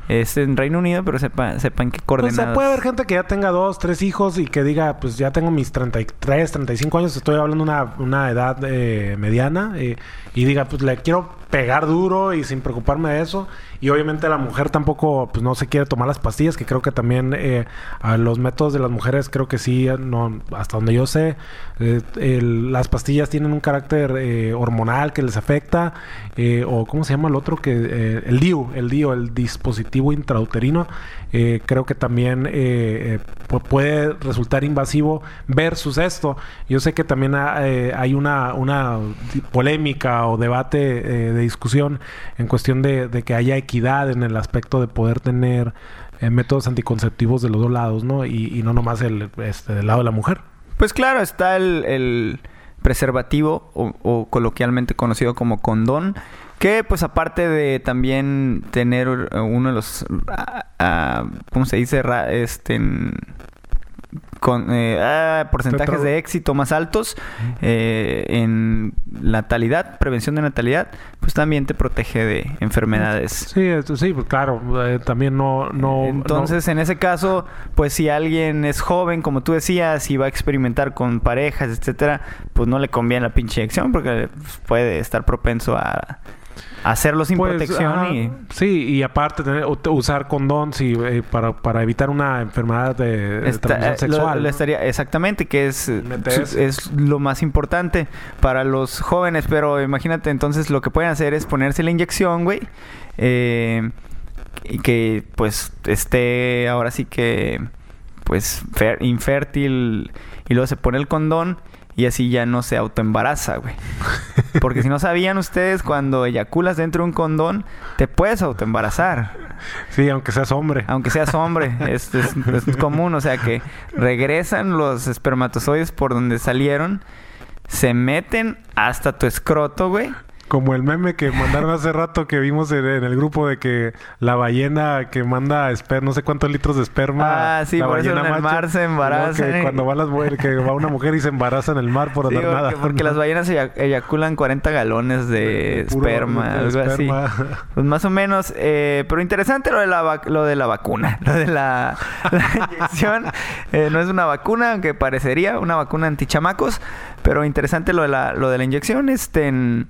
es en Reino Unido, pero sepa, sepan qué Pues, coordenadas. se puede haber gente que ya tenga dos, tres hijos y que diga, pues ya tengo mis 33, 35 años, estoy hablando de una, una edad eh, mediana, eh, y diga, pues le quiero pegar duro y sin preocuparme de eso. Y obviamente la mujer tampoco, pues no se quiere tomar las pastillas, que creo que también eh, a los métodos de las mujeres, creo que sí, no, hasta donde yo sé, eh, las pastillas tienen un carácter eh, hormonal que les afecta, eh, o ¿cómo se llama el otro? que eh, El DIU, el DIU, el dispositivo intrauterino, eh, creo que también eh, eh, pu- puede resultar invasivo versus esto. Yo sé que también ha- eh, hay una, una polémica o debate eh, de discusión en cuestión de, que haya equidad en el aspecto de poder tener eh, métodos anticonceptivos de los dos lados, ¿no? Y, y no nomás el, este, del lado de la mujer. Pues claro, está el, preservativo o, coloquialmente conocido como condón, que pues aparte de también tener eh, uno de los, ah, ¿cómo se dice? Este, en- con eh, ah, porcentajes de éxito más altos eh, en natalidad, prevención de natalidad, pues también te protege de enfermedades. Sí, sí, pues claro, eh, también no, no Entonces, en ese caso, pues si alguien es joven, como tú decías, y va a experimentar con parejas, etcétera, pues no le conviene la pinche inyección porque pues, puede estar propenso a hacerlo sin Pues, protección y Sí, y aparte tener- usar condón sí, eh, para, para evitar una enfermedad de, de Está- transmisión eh, lo- sexual. estaría exactamente que es su- es lo más importante para los jóvenes pero imagínate entonces lo que pueden hacer es ponerse la inyección güey eh, y que pues esté ahora sí que pues infértil y luego se pone el condón y así ya no se autoembaraza, güey. Porque si no sabían ustedes, cuando eyaculas dentro de un condón, te puedes autoembarazar. Sí, aunque seas hombre. Aunque seas hombre, es, es- es común. O sea que regresan los espermatozoides por donde salieron, se meten hasta tu escroto, güey. Como el meme que mandaron hace rato que vimos en, en el grupo de que la ballena que manda esper no sé cuántos litros de esperma. Ah, sí, la por eso ballena en el macho, mar se embarazan, Que cuando va, las que va una mujer y se embaraza en el mar por Sí, andar porque, nada. porque las ballenas eya- eyaculan 40 galones de esperma, algo así. Pues más o menos, eh, pero interesante lo de la, lo de la vacuna, lo de la, la inyección. Eh, no es una vacuna, aunque parecería una vacuna antichamacos, pero interesante lo de la, lo de la inyección. Este, en-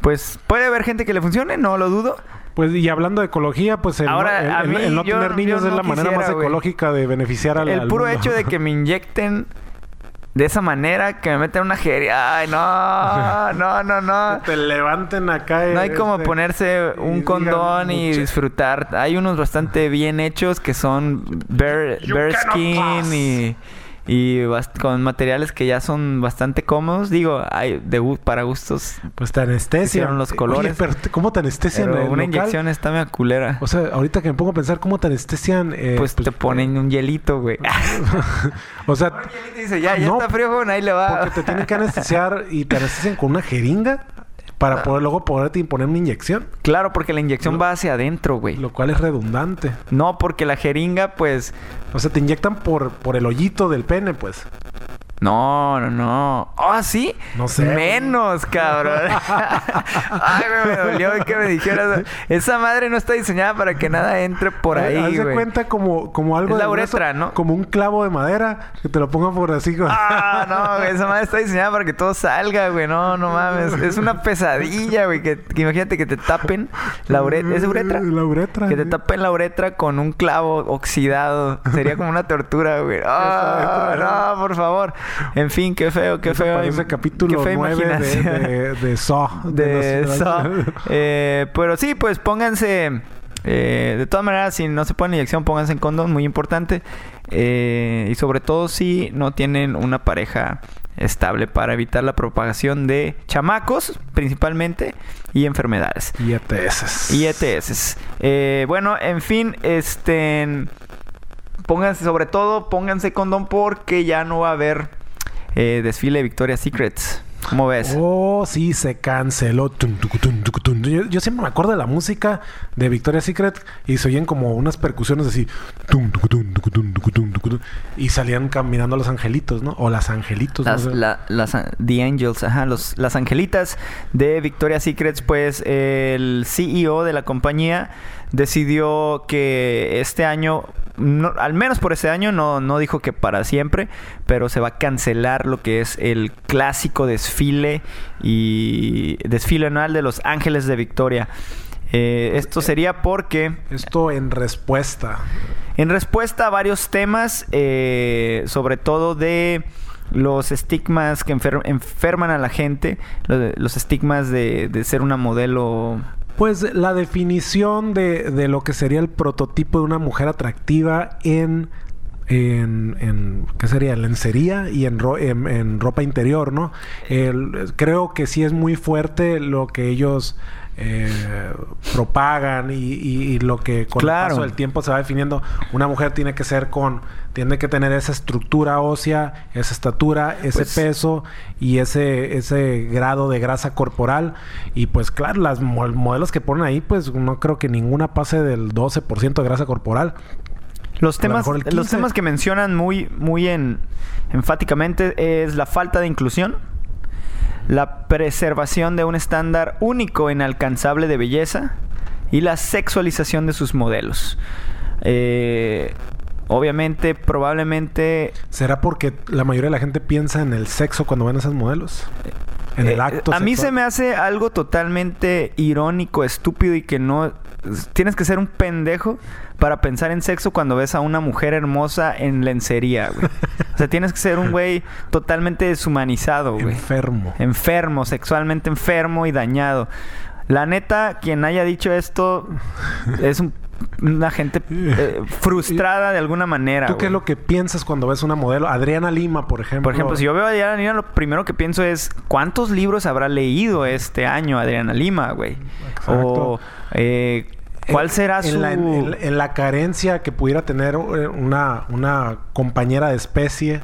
pues puede haber gente que le funcione, no lo dudo. Pues y hablando de ecología, pues el, Ahora, no, el- a el- mí, el no yo- tener niños es la manera más ecológica de beneficiar al El al puro mundo. hecho de que me inyecten de esa manera, que me meten una jeria. Ay, no, no, no, no. te levanten acá. No hay como este, ponerse un condón y mucho- disfrutar. Hay unos bastante bien hechos que son bear, bear skin pass. y, y con materiales que ya son bastante cómodos. Digo, hay de para gustos. Pues te anestesian. Los colores. Oye, pero ¿cómo te anestesian Pero el una local? inyección está media culera. O sea, ahorita que me pongo a pensar, ¿cómo te anestesian? eh, pues, te ponen un hielito, güey. o sea, Un hielito y dice, ya, ya No, está frío, joven, ahí le va. porque te tienen que anestesiar y te anestesian con una jeringa. Para poder luego poderte imponer una inyección. Claro, porque la inyección va hacia adentro, güey. Lo cual es redundante. No, porque la jeringa, pues. O sea, te inyectan por, por el hoyito del pene, pues. No, no, no. ¿Ah, sí? No sé. Menos, cabrón. Ay, me dolió que me dijeras. Esa madre no está diseñada para que nada entre por ahí, Haz cuenta como, como algo Es la de uretra, ¿no? Como un clavo de madera que te lo pongan por así. güey. Ah, no, güey. Esa madre está diseñada para que todo salga, güey. No, no mames. Es una pesadilla, güey. Que, que imagínate que te tapen la uretra. ¿Es uretra? La uretra. Que te tapen la uretra con un clavo oxidado. Sería como una tortura, güey. Exacto. no, por favor. En fin, qué feo, qué Eso feo. Qué capítulo 9 de, de, de Saw. de. Eh, pero sí, pues pónganse. eh, de todas maneras, si no se ponen inyección, pónganse en condón, muy importante. Eh, y sobre todo si no tienen una pareja estable para evitar la propagación de chamacos, principalmente, y enfermedades. Y ETS. Y ETS. Eh, bueno, en fin, este. Pónganse, sobre todo, pónganse condón porque ya no va a haber eh, desfile de Victoria's Secrets. ¿Cómo ves? Oh, sí, se canceló. Yo, yo siempre me acuerdo de la música de Victoria's Secret y se oyen como unas percusiones así. Y salían caminando los angelitos, ¿no? O las angelitos. no Las, sé. la- las a- The Angels, ajá, los, las angelitas de Victoria's Secrets, pues el CEO de la compañía decidió que este año, no- al menos por este año, no, no dijo que para siempre, pero se va a cancelar lo que es el clásico desfile y desfile anual de los Ángeles de Victoria. Eh, esto sería porque Esto en respuesta. en respuesta a varios temas, eh, sobre todo de los estigmas que enfer- enferman a la gente, los estigmas de, de ser una modelo. Pues la definición de, de lo que sería el prototipo de una mujer atractiva en, en, en ¿qué sería? En lencería y en, ro- en, en ropa interior, ¿no? El- creo que sí es muy fuerte lo que ellos eh, propagan y, y- y lo que con Claro. el paso del tiempo se va definiendo. Una mujer tiene que ser con, tiene que tener esa estructura ósea, esa estatura, ese Pues- peso y ese, ese grado de grasa corporal. Y pues claro, las mo- modelos que ponen ahí, pues no creo que ninguna pase del 12% de grasa corporal. Los lo temas, los 15. temas que mencionan muy, muy en, enfáticamente es la falta de inclusión, la preservación de un estándar único e inalcanzable de belleza y la sexualización de sus modelos. Eh, obviamente, probablemente ¿Será porque la mayoría de la gente piensa en el sexo cuando ven a esos modelos? En el Eh, acto A mí se me hace algo totalmente irónico, estúpido y que no... Tienes que ser un pendejo para pensar en sexo cuando ves a una mujer hermosa en lencería, güey. O sea, tienes que ser un güey totalmente deshumanizado, güey. Enfermo. Enfermo, sexualmente enfermo y dañado. La neta, quien haya dicho esto es un- una gente eh, frustrada de alguna manera. ¿Tú qué güey. es lo que piensas cuando ves una modelo? Adriana Lima, por ejemplo. Por ejemplo, si yo veo a Adriana Lima, lo primero que pienso es ¿cuántos libros habrá leído este año Adriana Lima, güey? O eh, ¿cuál será en su La, en, en la carencia que pudiera tener eh, una, una compañera de especie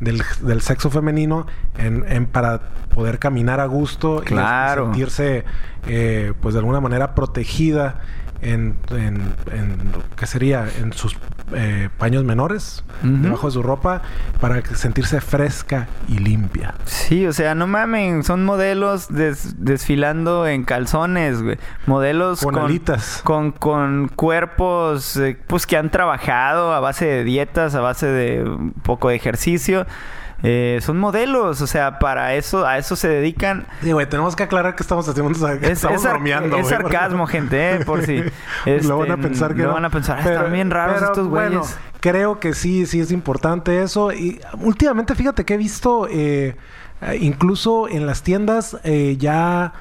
del, del sexo femenino en, en- para poder caminar a gusto y sentirse, eh, pues de alguna manera protegida en, en, en- ¿qué sería? En sus eh, paños menores, debajo de su ropa, para sentirse fresca y limpia. Sí, o sea, no mamen, son modelos des- desfilando en calzones, güey. Modelos Con con, alitas. con, con cuerpos eh, pues que han trabajado a base de dietas, a base de un poco de ejercicio. Eh, son modelos, o sea, para eso, a eso se dedican. Sí, güey, tenemos que aclarar que estamos haciendo, que Es, estamos es bromeando. es sarcasmo, gente, ¿eh? Por si. lo van a este, pensar que lo no. van a pensar, "Ah, están bien raros pero, estos güeyes. Bueno, creo que sí, sí es importante eso. Y últimamente, fíjate que he visto, eh, incluso en las tiendas, eh, ya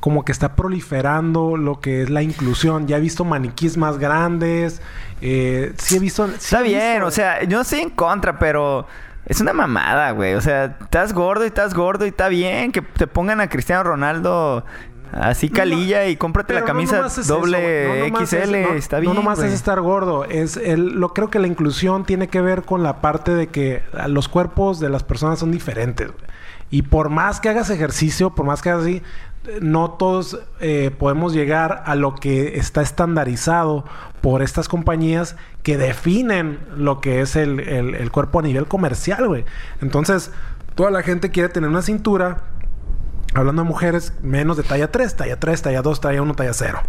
como que está proliferando lo que es la inclusión. Ya he visto maniquís más grandes. Eh, sí he visto... sí Está he bien, visto- o sea, yo no estoy en contra, pero es una mamada, güey. O sea, estás gordo y estás gordo y está bien que te pongan a Cristiano Ronaldo así calilla y cómprate la no camisa nomás es doble eso. No XL. es- no- está bien. No nomás es estar gordo. Es el, lo creo que la inclusión tiene que ver con la parte de que los cuerpos de las personas son diferentes. güey. Y por más que hagas ejercicio, por más que hagas así, no todos eh, podemos llegar a lo que está estandarizado por estas compañías que definen lo que es el, el cuerpo a nivel comercial, güey. Entonces, toda la gente quiere tener una cintura, hablando de mujeres, menos de talla 3, talla 3, talla 2, talla 1, talla 0.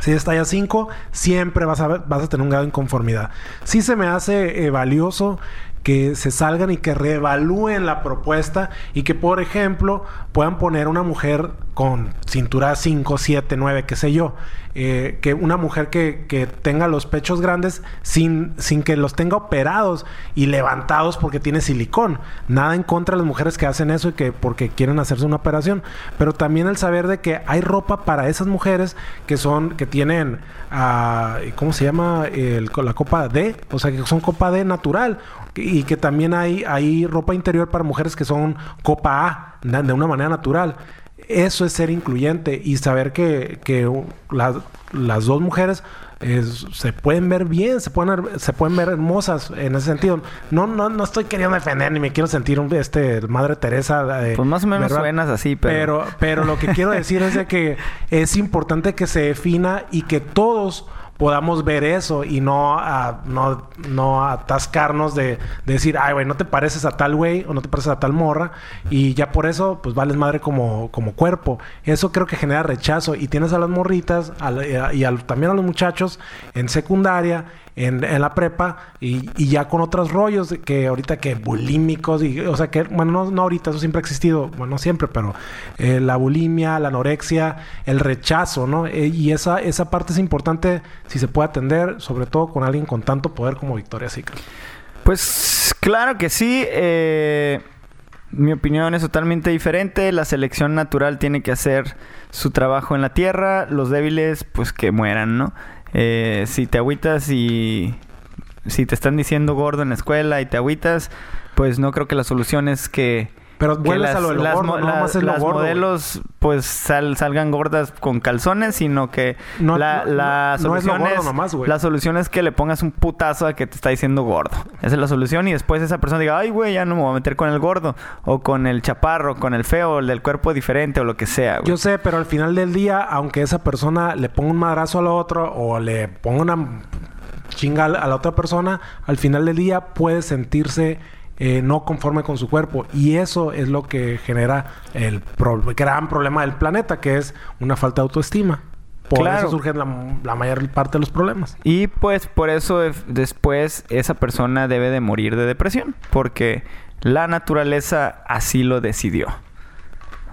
Si es talla 5, siempre vas a, vas a tener un grado de inconformidad. Sí se me hace eh, valioso que se salgan y que reevalúen la propuesta y que, por ejemplo, puedan poner una mujer con cintura 5, 7, 9, qué sé yo. Eh, que una mujer que, que, tenga los pechos grandes sin, sin que los tenga operados y levantados porque tiene silicón. Nada en contra de las mujeres que hacen eso y que porque quieren hacerse una operación. Pero también el saber de que hay ropa para esas mujeres que son, que tienen, uh, ¿cómo se llama? El, la copa D, o sea, que son copa D natural que también hay, hay ropa interior para mujeres que son copa A, de una manera natural. Eso es ser incluyente y saber que, que las dos mujeres se pueden ver bien, se pueden, se pueden ver hermosas en ese sentido. No, no, no estoy queriendo defender ni me quiero sentir un, este Madre Teresa. pues más o menos suenas así, pero... pero... Pero lo que quiero decir es de que es importante que se defina y que todos podamos ver eso y no, a, no, no atascarnos de, decir, ay, güey, no te pareces a tal güey o no te pareces a tal morra y ya por eso, pues vales madre como, como cuerpo. Eso creo que genera rechazo y tienes a las morritas y también a los muchachos en secundaria en, la prepa y, ya con otros rollos que ahorita que bulímicos y o sea que bueno no, ahorita eso siempre ha existido bueno no siempre pero eh, la bulimia la anorexia el rechazo no eh, y esa esa parte es importante si se puede atender sobre todo con alguien con tanto poder como Victoria Sica pues claro que sí eh, mi opinión es totalmente diferente. La selección natural tiene que hacer su trabajo en la tierra. Los débiles, pues que mueran, ¿no? Eh, si te agüitas y si te están diciendo gordo en la escuela y te agüitas, pues no creo que la solución es que... Pero vuelves a lo, las, gordo, las, modelos pues salgan gordas con calzones, sino que la, la, solución es, la solución es que le pongas un putazo a que te está diciendo gordo. Esa es la solución y después esa persona diga, ay güey, ya no me voy a meter con el gordo o con el chaparro, con el feo, el del cuerpo diferente o lo que sea. Yo sé, pero al final del día, aunque esa persona le ponga un madrazo al otro o le ponga una chinga a la otra persona, al final del día puede sentirse eh, no conforme con su cuerpo. Y eso es lo que genera el gran problema del planeta, que es una falta de autoestima. Por eso surgen la, mayor parte de los problemas. Y pues por eso después esa persona debe de morir de depresión, porque la naturaleza así lo decidió.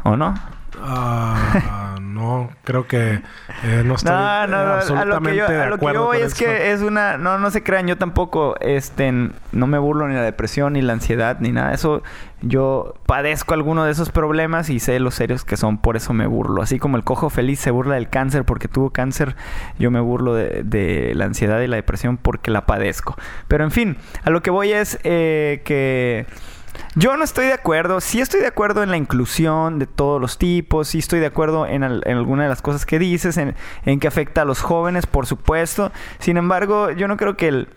¿O no? Ah, no, creo que eh, no estoy no, no, absolutamente a lo que yo, lo que voy es que es una... No, no se crean, yo tampoco este, no me burlo ni la depresión, ni la ansiedad, ni nada. Eso yo padezco alguno de esos problemas y sé los serios que son, por eso me burlo. Así como el cojo feliz se burla del cáncer porque tuvo cáncer, yo me burlo de, de la ansiedad y la depresión porque la padezco. Pero en fin, a lo que voy es eh, que... Yo no estoy de acuerdo. Sí estoy de acuerdo en la inclusión de todos los tipos. Sí estoy de acuerdo en, alguna de las cosas que dices. En, que afecta a los jóvenes, por supuesto. Sin embargo, yo no creo que el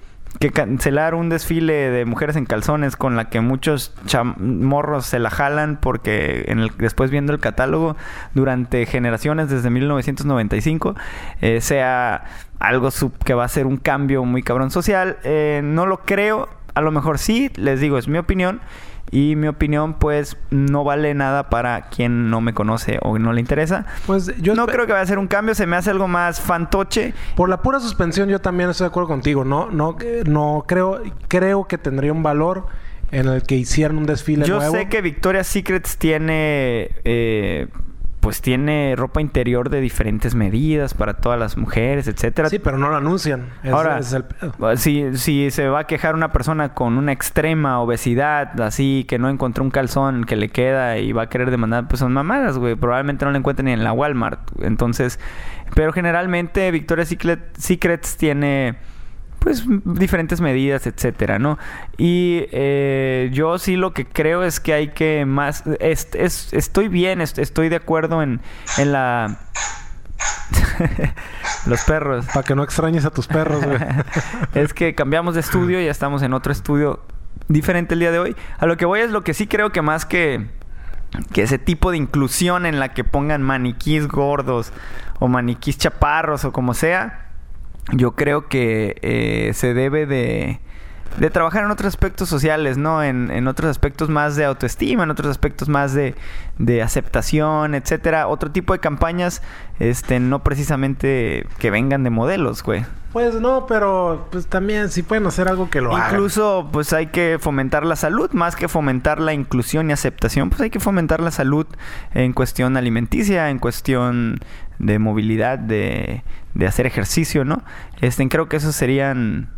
que cancelar un desfile de mujeres en calzones con la que muchos morros se la jalan porque en el, después viendo el catálogo durante generaciones desde 1995 eh, sea algo que va a ser un cambio muy cabrón social. Eh, no lo creo. A lo mejor sí, les digo, es mi opinión. Y mi opinión, pues, no vale nada para quien no me conoce o no le interesa. Pues yo no creo que vaya a ser un cambio, se me hace algo más fantoche. Por la pura suspensión, yo también estoy de acuerdo contigo. No, no, no creo, creo que tendría un valor en el que hicieran un desfile yo sé que Victoria's Secrets tiene eh, pues tiene ropa interior de diferentes medidas para todas las mujeres, etcétera. Sí, pero no lo anuncian. Ahora, Si, si se va a quejar una persona con una extrema obesidad, así que no encontró un calzón que le queda y va a querer demandar, pues son mamadas, güey. Probablemente no la encuentren ni en la Walmart. Entonces, pero generalmente Victoria's Secrets tiene pues diferentes medidas, etcétera, ¿no? Y eh, yo sí lo que creo es que hay que más, estoy bien, estoy de acuerdo en, en la los perros. Para que no extrañes a tus perros, güey. es que cambiamos de estudio y ya estamos en otro estudio diferente el día de hoy. A lo que voy es lo que sí creo que más que, que ese tipo de inclusión en la que pongan maniquís gordos o maniquís chaparros o como sea, yo creo que eh, se debe de de trabajar en otros aspectos sociales, ¿no? En, en, otros aspectos más de autoestima, en otros aspectos más de, de, aceptación, etcétera. Otro tipo de campañas, este, no precisamente que vengan de modelos, güey. Pues no, pero pues también si pueden hacer algo que lo hagan. Incluso, pues hay que fomentar la salud, más que fomentar la inclusión y aceptación, pues hay que fomentar la salud en cuestión alimenticia, en cuestión de movilidad, de, de hacer ejercicio, ¿no? Este, creo que esos serían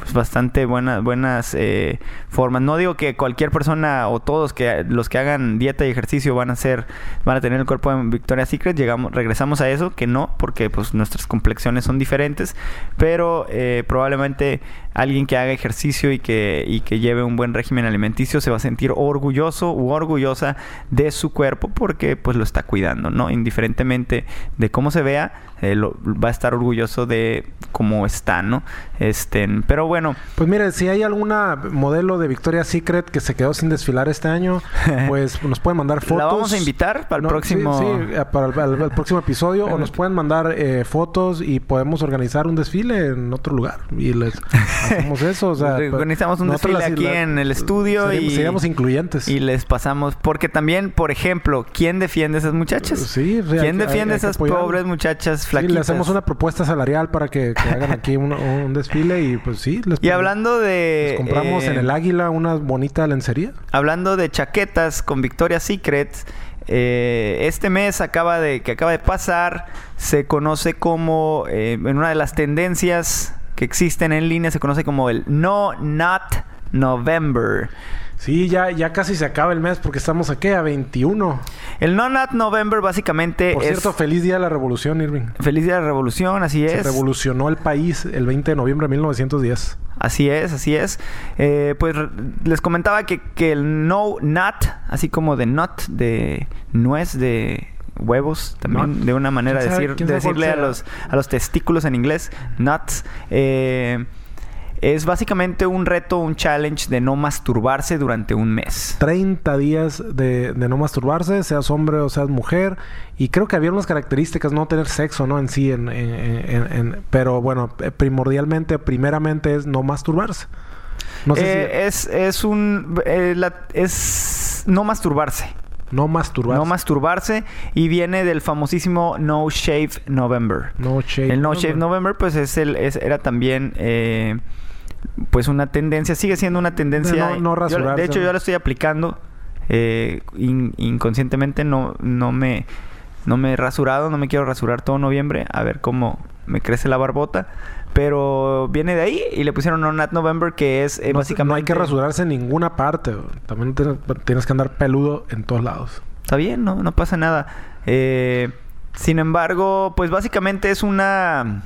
pues, bastante buenas buenas eh, formas. No digo que cualquier persona o todos que los que hagan dieta y ejercicio van a ser van a tener el cuerpo de Victoria's Secret. Llegamos regresamos a eso que no porque pues nuestras complexiones son diferentes, pero eh, probablemente alguien que haga ejercicio y que, y que lleve un buen régimen alimenticio se va a sentir orgulloso u orgullosa de su cuerpo porque pues lo está cuidando, ¿no? Indiferentemente de cómo se vea, eh, va a estar orgulloso de cómo está, ¿no? Este, pero bueno. Pues mire, si hay alguna modelo de Victoria's Secret que se quedó sin desfilar este año, pues nos pueden mandar fotos. La vamos a invitar para el próximo... Sí, eh, para el, próximo episodio o nos pueden mandar eh, fotos y podemos organizar un desfile en otro lugar y les hacemos eso. O sea, pues, Organizamos un desfile aquí en el estudio y... Seríamos incluyentes. Y les pasamos... Porque también, por ejemplo, ¿quién defiende a esas muchachas? Sí. ¿Quién defiende a esas pobres muchachas flaquitas? Sí, le hacemos una propuesta salarial para que, hagan aquí un, desfile y pues sí. Les y hablando de... Les compramos en eh, el Águila una bonita lencería. Hablando de chaquetas con Victoria's Secret... Eh, este mes acaba de, que acaba de pasar se conoce como eh, en una de las tendencias que existen en línea se conoce como el No Not November. Sí, ya, ya casi se acaba el mes porque estamos aquí a 21. El No Not November básicamente Por cierto, feliz día de la revolución, Irving. Feliz día de la revolución, así es. Se revolucionó el país el 20 de noviembre de 1910. Así es, así es. Eh, pues les comentaba que, que el No Not, así como de not, de nuez, de huevos también de una manera de decir decirle a los a los testículos en inglés nuts eh, es básicamente un reto, un challenge de no masturbarse durante un mes. 30 días de, no masturbarse, seas hombre o seas mujer. Y creo que había unas características, no tener sexo, ¿no? En sí, en, pero bueno, eh, primordialmente, primeramente es no masturbarse. No sé es, es un... Eh, es no masturbarse. No masturbarse. No masturbarse. Y viene del famosísimo No Shave November. No Shave El No Shave November, pues es el, era también eh, pues una tendencia, sigue siendo una tendencia. No, no de hecho, yo la estoy aplicando eh, inconscientemente. No, no me no me he rasurado, no me quiero rasurar todo noviembre, a ver cómo me crece la barbota. Pero viene de ahí y le pusieron On Not November, que es eh, básicamente. No hay que rasurarse en ninguna parte. También tienes que andar peludo en todos lados. Está bien, no, no pasa nada. Eh, sin embargo, pues básicamente es una,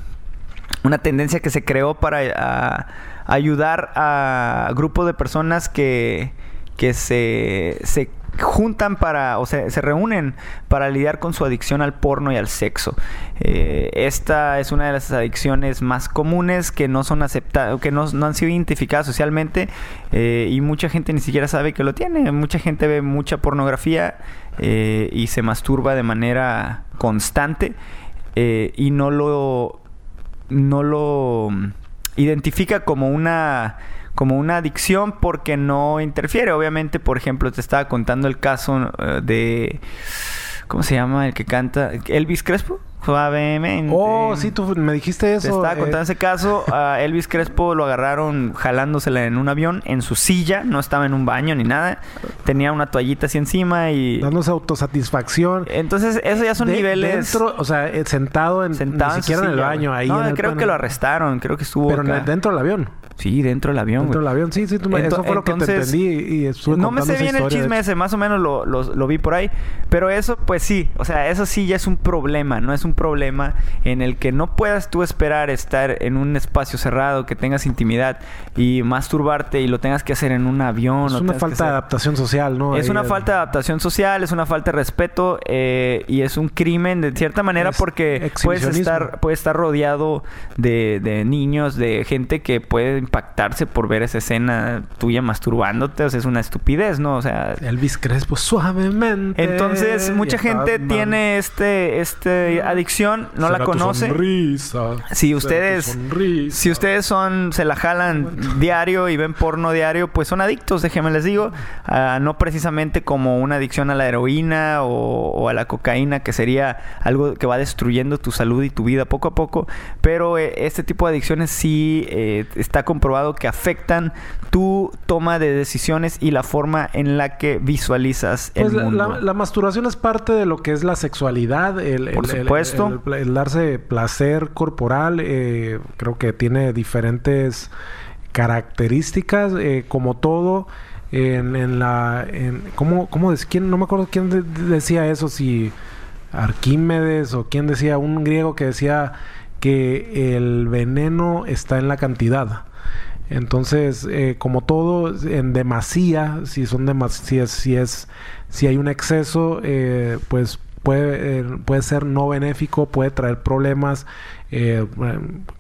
una tendencia que se creó para ayudar a grupos de personas que, que se, se juntan para, o sea, se reúnen para lidiar con su adicción al porno y al sexo. Eh, esta es una de las adicciones más comunes que no son aceptadas, que no, han sido identificadas socialmente eh, y mucha gente ni siquiera sabe que lo tiene. Mucha gente ve mucha pornografía eh, y se masturba de manera constante y no lo, no lo identifica como una como una adicción porque no interfiere. Obviamente, por ejemplo, te estaba contando el caso eh, de... ¿Cómo se llama? El que canta... Elvis Crespo. Suavemente. Oh, sí, tú me dijiste eso. Te estaba contando eh. ese caso. A Elvis Crespo lo agarraron jalándosela en un avión, en su silla. No estaba en un baño ni nada. Tenía una toallita así encima y... Dándose autosatisfacción. Entonces, eso ya son niveles... Dentro, o sea, eh, sentado en... Sentado ni siquiera en, el baño. Ahí no, creo que lo arrestaron. Creo que estuvo Pero dentro del avión. Sí, dentro del avión. Dentro del avión, sí, sí. eso fue lo que te entendí y, estuve No me sé bien el chisme ese, más o menos lo, lo, vi por ahí. Pero eso, pues sí. O sea, eso sí ya es un problema. No es un problema en el que no puedas tú esperar estar en un espacio cerrado, que tengas intimidad y masturbarte y lo tengas que hacer en un avión. Es una falta de adaptación social, ¿no? Es una falta de adaptación social, es una falta de respeto eh, y es un crimen de cierta manera porque puedes estar, puedes estar rodeado de, de niños, de gente que puede impactarse por ver esa escena tuya masturbándote. O sea, es una estupidez, ¿no? O sea... Elvis Crespo suavemente. Entonces, mucha gente tiene este, este adicción, no la tu conoce. sonrisa, Si ustedes, tu sonrisa. si ustedes son, se la jalan diario y ven porno diario, pues son adictos, déjenme les digo. No precisamente como una adicción a la heroína o, o a la cocaína, que sería algo que va destruyendo tu salud y tu vida poco a poco. Pero eh, este tipo de adicciones sí eh, está comprobado que afectan tu toma de decisiones y la forma en la que visualizas el Pues la, mundo. la- la masturbación es parte de lo que es la sexualidad, el, Por el- supuesto. el- el darse placer corporal. eh, creo que tiene diferentes características, eh, como todo. En, en la. En, ¿cómo, cómo des- quién, no me acuerdo quién de- decía eso, si Arquímedes o quién decía, un griego que decía que el veneno está en la cantidad. Entonces, eh, como todo, en demasía, si son demas si es, si es, si hay un exceso, eh, pues puede, eh, puede ser no benéfico, puede traer problemas. eh,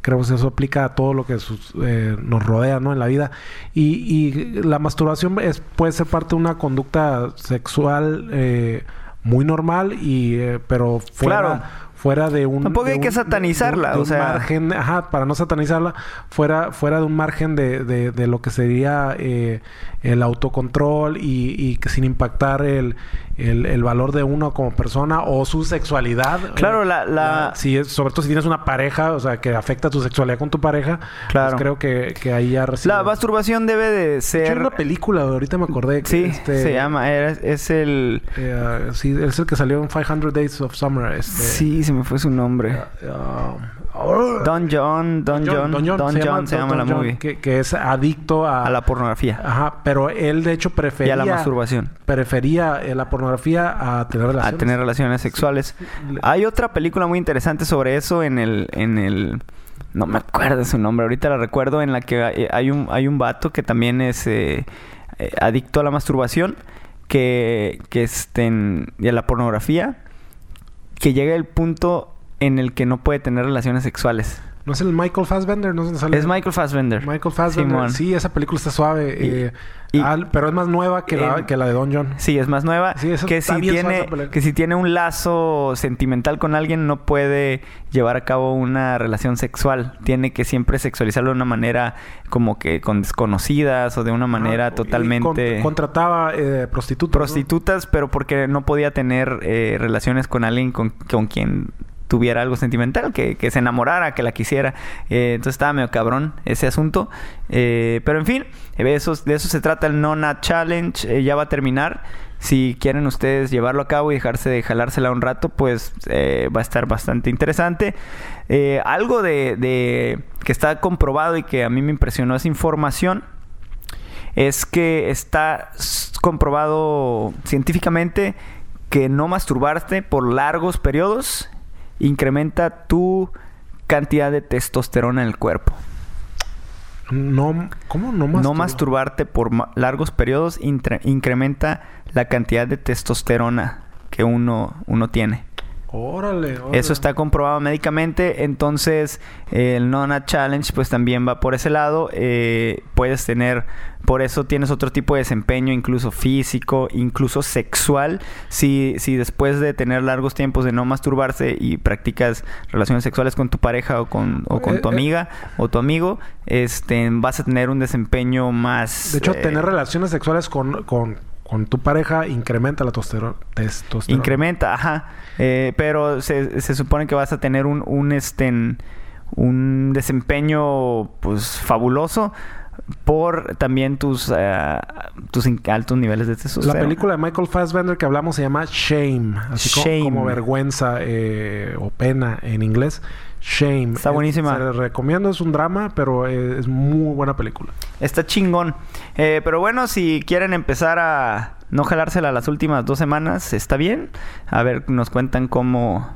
creo que eso aplica a todo lo que sus- eh, nos rodea, ¿no? En la vida. Y, y la masturbación es, puede ser parte de una conducta sexual muy normal, y, pero fuera, Claro. Fuera de un... Tampoco de hay que un- satanizarla, de o sea- margen, ajá, para no satanizarla, fuera, fuera de un margen de, de- de lo que sería eh, el autocontrol y, y que sin impactar el, el, el valor de uno como persona o su sexualidad. Claro, Eh, la- la- si es, sobre todo si tienes una pareja, o sea, que afecta tu sexualidad con tu pareja, Claro. pues creo que, que ahí ya recibe. La masturbación debe de hay ser... una película, ahorita me acordé. que, Sí, este, se llama, es, es el... eh, sí, es el que salió en 500 Days of Summer. Este, Sí, se me fue su nombre. ah, Don John, Don John, Don John, se llama, la movie. Que, que es adicto a, A la pornografía. Ajá, pero él de hecho Y prefería... a la masturbación. Prefería eh, la pornografía a tener A relaciones. tener relaciones sexuales. Hay otra película muy interesante sobre eso en el... En el no me acuerdo su nombre, ahorita la recuerdo, en la que eh, hay un, hay un vato que también es eh, adicto a la masturbación, que, que en- y a la pornografía, que llega el punto en el que no puede tener relaciones sexuales. ¿No es el Michael Fassbender? ¿No sale? Es Michael Fassbender. Michael Fassbender. Simón. Sí, esa película está suave. Y- eh, y- al- pero es más nueva que, la, que la de Don John. Sí, es más nueva. Sí, que, si tiene, que si tiene un lazo sentimental con alguien, no puede llevar a cabo una relación sexual. Tiene que siempre sexualizarlo de una manera como que con desconocidas o de una manera totalmente... con- contrataba eh, prostitutas. ¿no? prostitutas, pero porque no podía tener eh, relaciones con alguien con, con quien tuviera algo sentimental, que, que se enamorara, que la quisiera. Eh, entonces estaba medio cabrón ese asunto. Eh, pero en fin, de eso, se trata el Nona Challenge. Eh, ya va a terminar. Si quieren ustedes llevarlo a cabo y dejarse de jalársela un rato, pues va a estar bastante interesante. Algo de, de que está comprobado y que a mí me impresionó esa información es que está comprobado científicamente que no masturbarte por largos periodos incrementa tu cantidad de testosterona en el cuerpo. No, ¿Cómo no No masturba? masturbarte por ma- largos periodos incrementa la cantidad de testosterona que uno, uno tiene. Órale, órale. Eso está comprobado médicamente. Entonces, eh, el Nona Challenge, pues también va por ese lado. Eh, puedes tener, por eso tienes otro tipo de desempeño, incluso físico, incluso sexual. Si, si después de tener largos tiempos de no masturbarse y practicas relaciones sexuales con tu pareja o con, o con Eh, tu eh. amiga o tu amigo, este, vas a tener un desempeño más. De hecho, eh, tener relaciones sexuales con, con, con tu pareja incrementa la tostero- testosterona. Incrementa, ajá. Eh, pero se, se supone que vas a tener un, un, este, un desempeño pues fabuloso por también tus, eh, tus altos niveles de La testosterona. película de Michael Fassbender que hablamos se llama Shame, así Shame. como, vergüenza eh, o pena en inglés. Shame. Está buenísima. Se la recomiendo, es un drama, pero eh, es muy buena película. Está chingón. Eh, pero bueno, si quieren empezar a no jalársela las últimas dos semanas, está bien. A ver, nos cuentan cómo,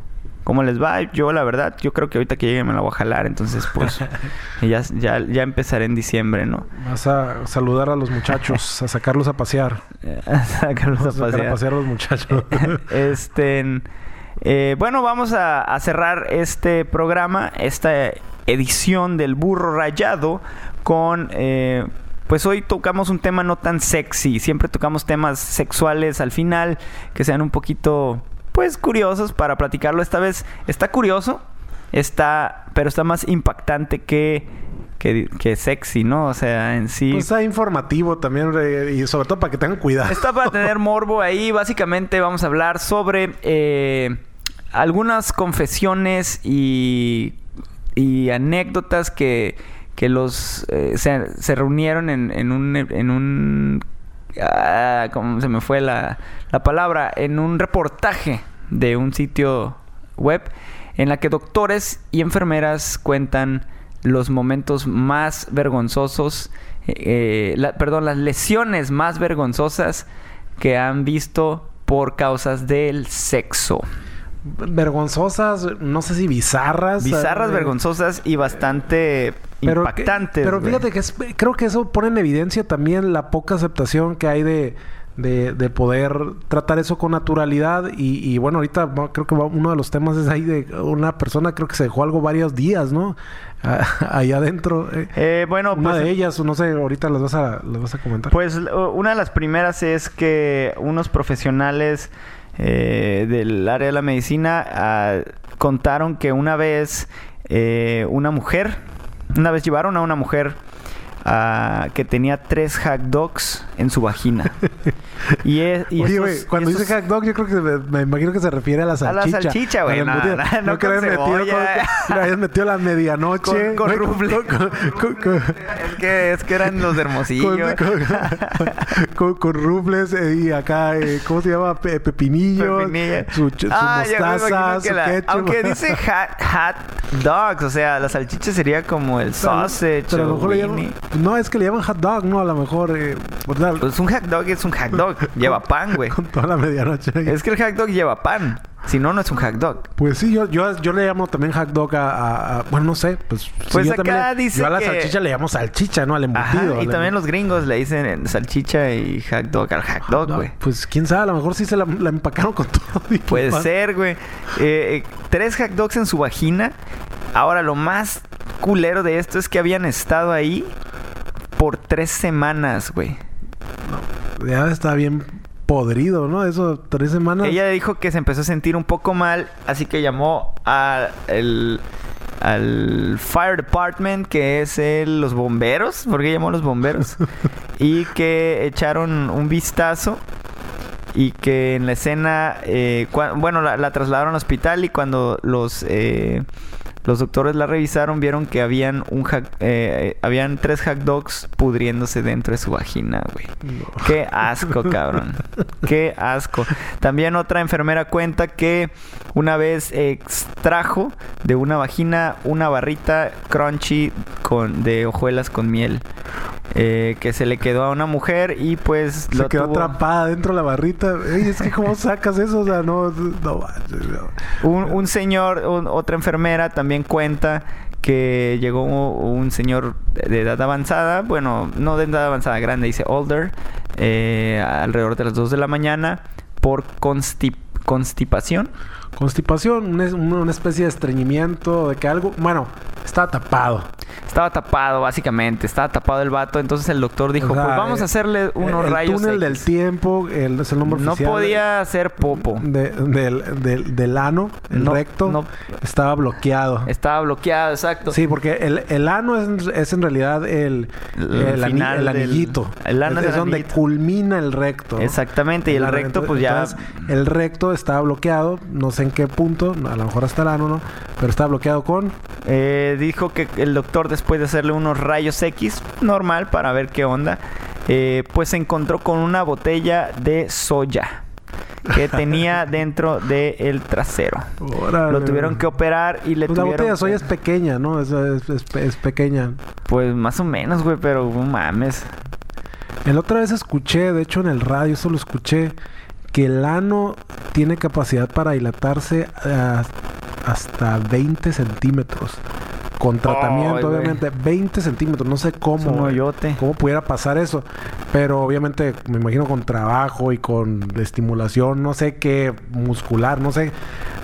cómo les va. Yo, la verdad, yo creo que ahorita que llegue me la voy a jalar. Entonces, pues, ya, ya, ya empezaré en diciembre, ¿no? Vas a saludar a los muchachos, a sacarlos a pasear. A sacarlos a a sacar a pasear. pasear a los muchachos. este Eh, bueno, vamos a, a cerrar este programa, esta edición del burro rayado con... eh, pues hoy tocamos un tema no tan sexy, siempre tocamos temas sexuales al final que sean un poquito pues curiosos para platicarlo. Esta vez está curioso, está pero está más impactante que que, que sexy, ¿no? O sea, en sí Pues está informativo también y sobre todo para que tengan cuidado. Está para tener morbo ahí. Básicamente vamos a hablar sobre eh, algunas confesiones y, y anécdotas que, que los eh, se, reunieron en, en un en un ah, ¿cómo se me fue la, la palabra? En un reportaje de un sitio web en la que doctores y enfermeras cuentan los momentos más vergonzosos, eh, la- perdón, las lesiones más vergonzosas que han visto por causas del sexo. Vergonzosas, no sé si bizarras. Bizarras, eh, vergonzosas y bastante pero que- impactantes. pero güey. fíjate que es- creo que eso pone en evidencia también la poca aceptación que hay de, de, de poder tratar eso con naturalidad. Y, y bueno, ahorita creo que uno de los temas es ahí de una persona, creo que se dejó algo varios días, ¿no? Ahí adentro. eh. Eh, bueno, una pues, de ellas, no sé, ahorita las vas a, las vas a comentar. Pues una de las primeras es que unos profesionales eh, del área de la medicina ah, contaron que una vez eh, una mujer, una vez llevaron a una mujer ah, que tenía tres hack dogs en su vagina. y es, y Oye, güey, cuando dice hack dog, yo creo que me, me imagino que se refiere a la A la salchicha. salchicha, güey, a no, embutida. no, no que metido, con- le hayas metido la medianoche. Con- con con- con- Es que, es que eran los de Hermosillo. con, rufles eh, y acá, eh, ¿cómo se llama? Pe- pepinillos, Pepinilla. su, su Ah, mostaza, su la- ketchup. Aunque dice hot, hot dogs, o sea, la salchicha sería como el sausage pero a lo mejor le llaman, no, es que le llaman hot dog, no, a lo mejor, eh, ¿verdad? Pues un hot dog es un hot dog, lleva pan, güey. Con toda la medianoche. Es que el hot dog lleva pan, si no, no es un hot dog. Pues sí, yo, yo, yo le llamo también hot dog a, a- a- bueno, no sé, pues, Pues yo acá también le- dice yo a la que- salchicha le llamo salchicha, ¿no? Al Ajá, embutido. y al también em- los gringos le dicen salchicha y hot dog al hot dog, No, güey. Pues quién sabe, a lo mejor sí se la, la empacaron con todo. y Puede pan. ser, güey. Eh, eh, tres hot dogs en su vagina. Ahora, lo más culero de esto es que habían estado ahí por tres semanas, güey. Ya está bien podrido, ¿no? Eso, tres semanas. Ella dijo que se empezó a sentir un poco mal, así que llamó a el- al Fire Department, que es el- los bomberos, ¿por qué llamó a los bomberos? y que echaron un vistazo y que en la escena, eh, bueno, la, la trasladaron al hospital y cuando los eh, los doctores la revisaron vieron que habían un hack- eh, habían tres hot dogs pudriéndose dentro de su vagina, güey. No. Qué asco, cabrón. Qué asco. También otra enfermera cuenta que una vez extrajo de una vagina una barrita crunchy con, de hojuelas con miel. eh, que se le quedó a una mujer y pues Se lo quedó tuvo- atrapada dentro de la barrita. Ey, es que ¿cómo sacas eso? O sea, no... no, no. Un, un señor, un- otra enfermera también cuenta que llegó un, señor de edad avanzada, bueno, no de edad avanzada, grande, dice older, eh, alrededor de las 2 de la mañana por constip- constipación. Constipación, una especie de estreñimiento, de que algo... Bueno, está tapado. Estaba tapado, básicamente, estaba tapado el vato, entonces el doctor dijo, O sea, pues vamos eh, a hacerle unos el rayos túnel X". del tiempo, el, es el nombre No oficial. podía hacer popo. de- del, del, del ano, el No, recto, no. estaba bloqueado. Estaba bloqueado, exacto. Sí, porque el, el ano es, es en realidad el, El el, ani- final el del- anillito. el ano es, es es el donde anillito. culmina el recto. Exactamente, y el recto entonces- pues ya... el recto estaba bloqueado, no sé en qué punto, a lo mejor hasta el ano, ¿no? Pero estaba bloqueado con... Eh, dijo que el doctor después de hacerle unos rayos X, normal, para ver qué onda, eh, pues se encontró con una botella de soya que tenía dentro del trasero. Órale. Lo tuvieron que operar y le Pues la tuvieron botella de soya es pequeña, ¿no? Es, es- es- es pequeña. Pues más o menos, güey, pero no mames. El otra vez escuché, de hecho en el radio, eso lo escuché, que el ano tiene capacidad para dilatarse a- hasta 20 centímetros. Con tratamiento, Ay, obviamente, 20 centímetros. No sé cómo, hoyote. cómo pudiera pasar eso. Pero obviamente, me imagino con trabajo y con estimulación, no sé qué, muscular, no sé.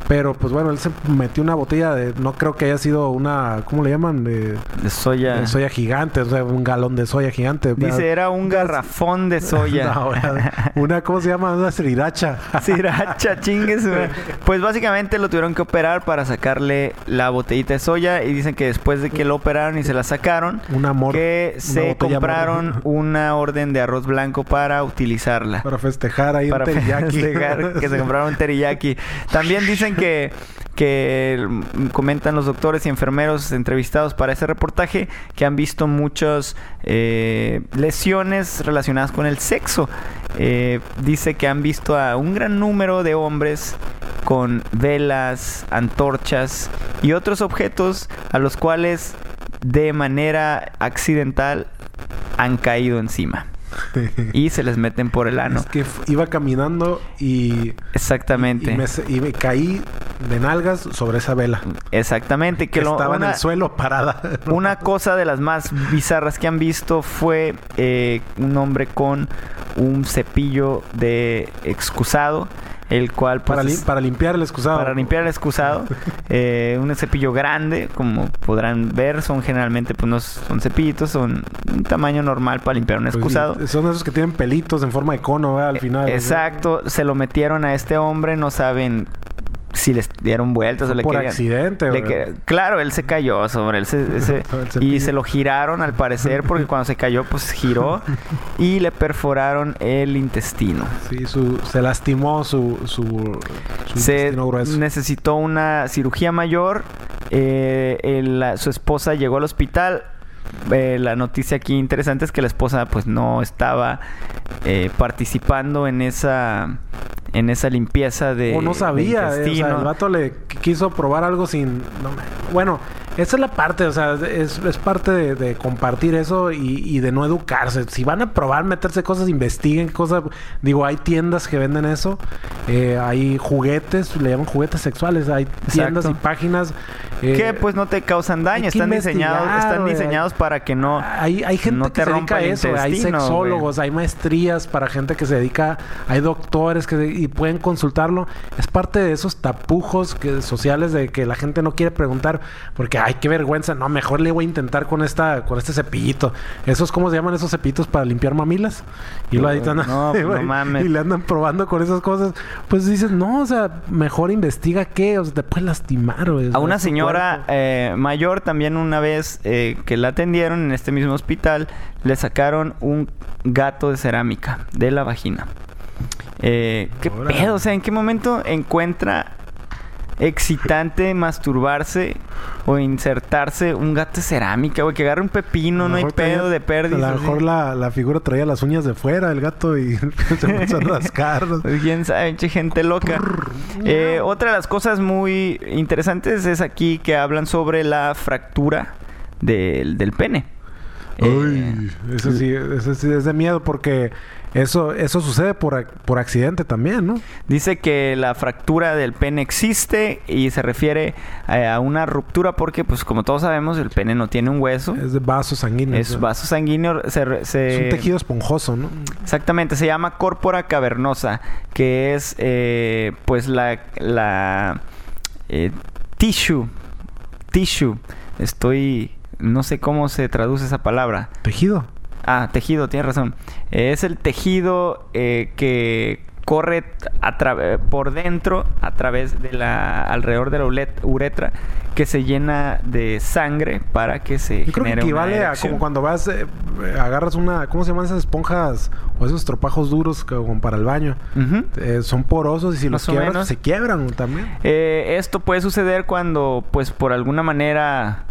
Pero pues bueno, él se metió una botella de, no creo que haya sido una, ¿cómo le llaman? De, De soya. de soya gigante, o sea, un galón de soya gigante. Dice, era un garrafón de soya. No, una, ¿cómo se llama? Una sriracha. Sriracha, chingues. Pues básicamente lo tuvieron que operar para sacarle la botellita de soya y dicen que después de que lo operaron y se la sacaron, Un amor. que se compraron amor. una orden de arroz blanco para utilizarla. Para festejar ahí para un teriyaki. festejar que se compraron un teriyaki. También dicen que comentan los doctores y enfermeros entrevistados para ese reportaje que han visto muchas eh, lesiones relacionadas con el sexo. Eh, dice que han visto a un gran número de hombres con velas, antorchas y otros objetos a los cuales de manera accidental han caído encima y se les meten por el ano. Es que iba caminando y, Exactamente. y, me, se- y me caí de nalgas sobre esa vela. Exactamente. Que Que lo- estaba una, en el suelo parada. una cosa de las más bizarras que han visto fue eh, un hombre con un cepillo de excusado, el cual pues, para, es- para limpiar el excusado. para limpiar el excusado, eh, un cepillo grande, como podrán ver, son generalmente pues no son cepillitos, son un tamaño normal para limpiar un Pues excusado. son esos que tienen pelitos en forma de cono ¿verdad? al final. Exacto, se lo metieron a este hombre, no saben si les dieron vueltas o le Por querían- accidente. le güey. que- claro, él se cayó sobre él. se- y se lo giraron al parecer porque cuando se cayó pues giró y le perforaron el intestino. Sí, su, se lastimó su, su, su Se intestino grueso. necesitó una cirugía mayor. eh, el- la- su esposa llegó al hospital. Eh, la noticia aquí interesante es que la esposa pues no estaba eh, participando en esa en esa limpieza de o no sabía, de eh, o sea, el vato le qu- quiso probar algo sin... no bueno, esa es la parte, o sea, es, es parte de, de compartir eso y, y de no educarse. Si van a probar meterse cosas, investiguen cosas. Digo, hay tiendas que venden eso, eh, hay juguetes, le llaman juguetes sexuales, hay tiendas y páginas... eh, que pues no te causan daño, están diseñados, están diseñados para que no Hay, hay gente no que te se dedica a eso, hay sexólogos, hay maestrías para gente que se dedica, hay doctores que y pueden consultarlo. Es parte de esos tapujos que, sociales de que la gente no quiere preguntar porque ay qué vergüenza, no, mejor le voy a intentar con esta con este cepillito. Esos cómo se llaman esos cepillitos para limpiar mamilas y lo editan no, no mames. y le andan probando con esas cosas. Pues dices, "No, o sea, mejor investiga qué, o sea, te puede lastimar, o A una señora eh, mayor también una vez eh, que la atendieron en este mismo hospital, le sacaron un gato de cerámica de la vagina. Eh, ¿Qué pedo? O sea, ¿en qué momento encuentra excitante masturbarse o insertarse un gato de cerámica, güey? Que agarre un pepino, no hay pedo de pérdida. A lo mejor la, la figura traía las uñas de fuera, el gato, y se empezó a rascar. Pues, quién sabe, gente loca. Eh, otra de las cosas muy interesantes es aquí que hablan sobre la fractura del, del pene. Eh, Uy, eso sí, eso sí es de miedo porque eso, eso sucede por, por accidente también, ¿no? dice que la fractura del pene existe y se refiere eh, a una ruptura porque, pues como todos sabemos, el pene no tiene un hueso. Es de vaso sanguíneo. Es vaso sanguíneo. Se- Es un tejido esponjoso, ¿no? Exactamente, se llama córpora cavernosa, que es eh, pues la, la eh, tissue, tissue, estoy, no sé cómo se traduce esa palabra. Tejido. Ah, tejido, tienes razón. Es el tejido eh, que corre a por dentro a través de la alrededor de la uretra que se llena de sangre para que se Yo creo que una equivale a como cuando vas, eh, agarras una, ¿cómo se llaman esas esponjas o esos tropajos duros que- como para el baño? Eh, son porosos y si los Más quiebras, se quiebran también. Eh, esto puede suceder cuando, pues, por alguna manera,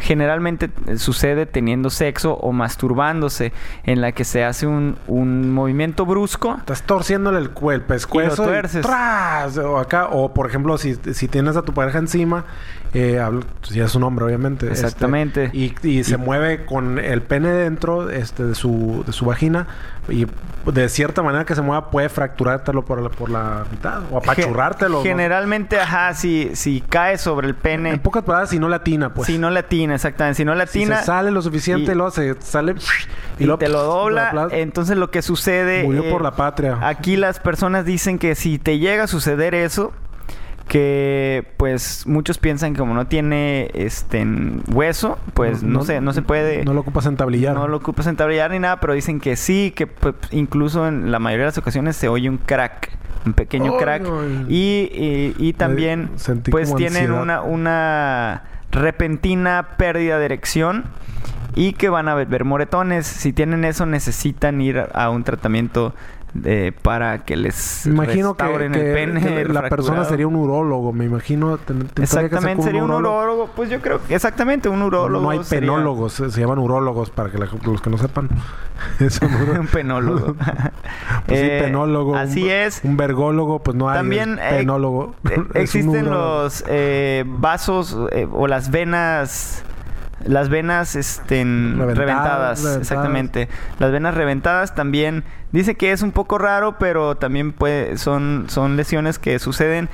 generalmente eh, sucede teniendo sexo o masturbándose, en la que se hace un, un movimiento brusco. Estás torciéndole el, el pescuezo Y lo tuerces. ¡tras! O acá, o por ejemplo, si, si tienes a tu pareja encima, eh, hablo- pues ya es un hombre, obviamente. este, Exactamente. y, y se mueve con el pene dentro este, de, su, de su vagina. Y de cierta manera que se mueva, puede fracturártelo por la, por la mitad. O apachurrártelo. ¿no? Generalmente, ajá, si, si cae sobre el pene, En pocas palabras, si no latina, pues. si no latina, exactamente, si no Si latina se sale lo suficiente, y- luego se sale. y, te lo dobla, entonces lo que sucede... Murió eh, por la patria. Aquí las personas dicen que si te llega a suceder eso, que pues muchos piensan que como no tiene este hueso, pues no, se no se puede No lo ocupas en tablillar. no lo ocupas en tablillar ni nada, pero dicen que sí, que pues, incluso en la mayoría de las ocasiones se oye un crack, un pequeño crack no, y, y, y también pues tienen ansiedad. una una repentina pérdida de erección y que van a ver moretones. Si tienen eso necesitan ir a un tratamiento de- para que les imagino que, el pene que la fracturado. persona sería un urólogo. Me imagino. que Exactamente, sería un urólogo. Pues yo creo que exactamente un urólogo. No hay sería penólogos, se llaman urólogos para que la- los que no sepan. Es un penólogo. Pues sí, Eh, penólogo. Así un, es. Un vergólogo, pues no hay. También es eh, penólogo. eh, existen urólogo. los eh, vasos o las venas. Las venas estén Reventadas, exactamente. Las venas reventadas también dice que es un poco raro, pero también puede, son, son lesiones que suceden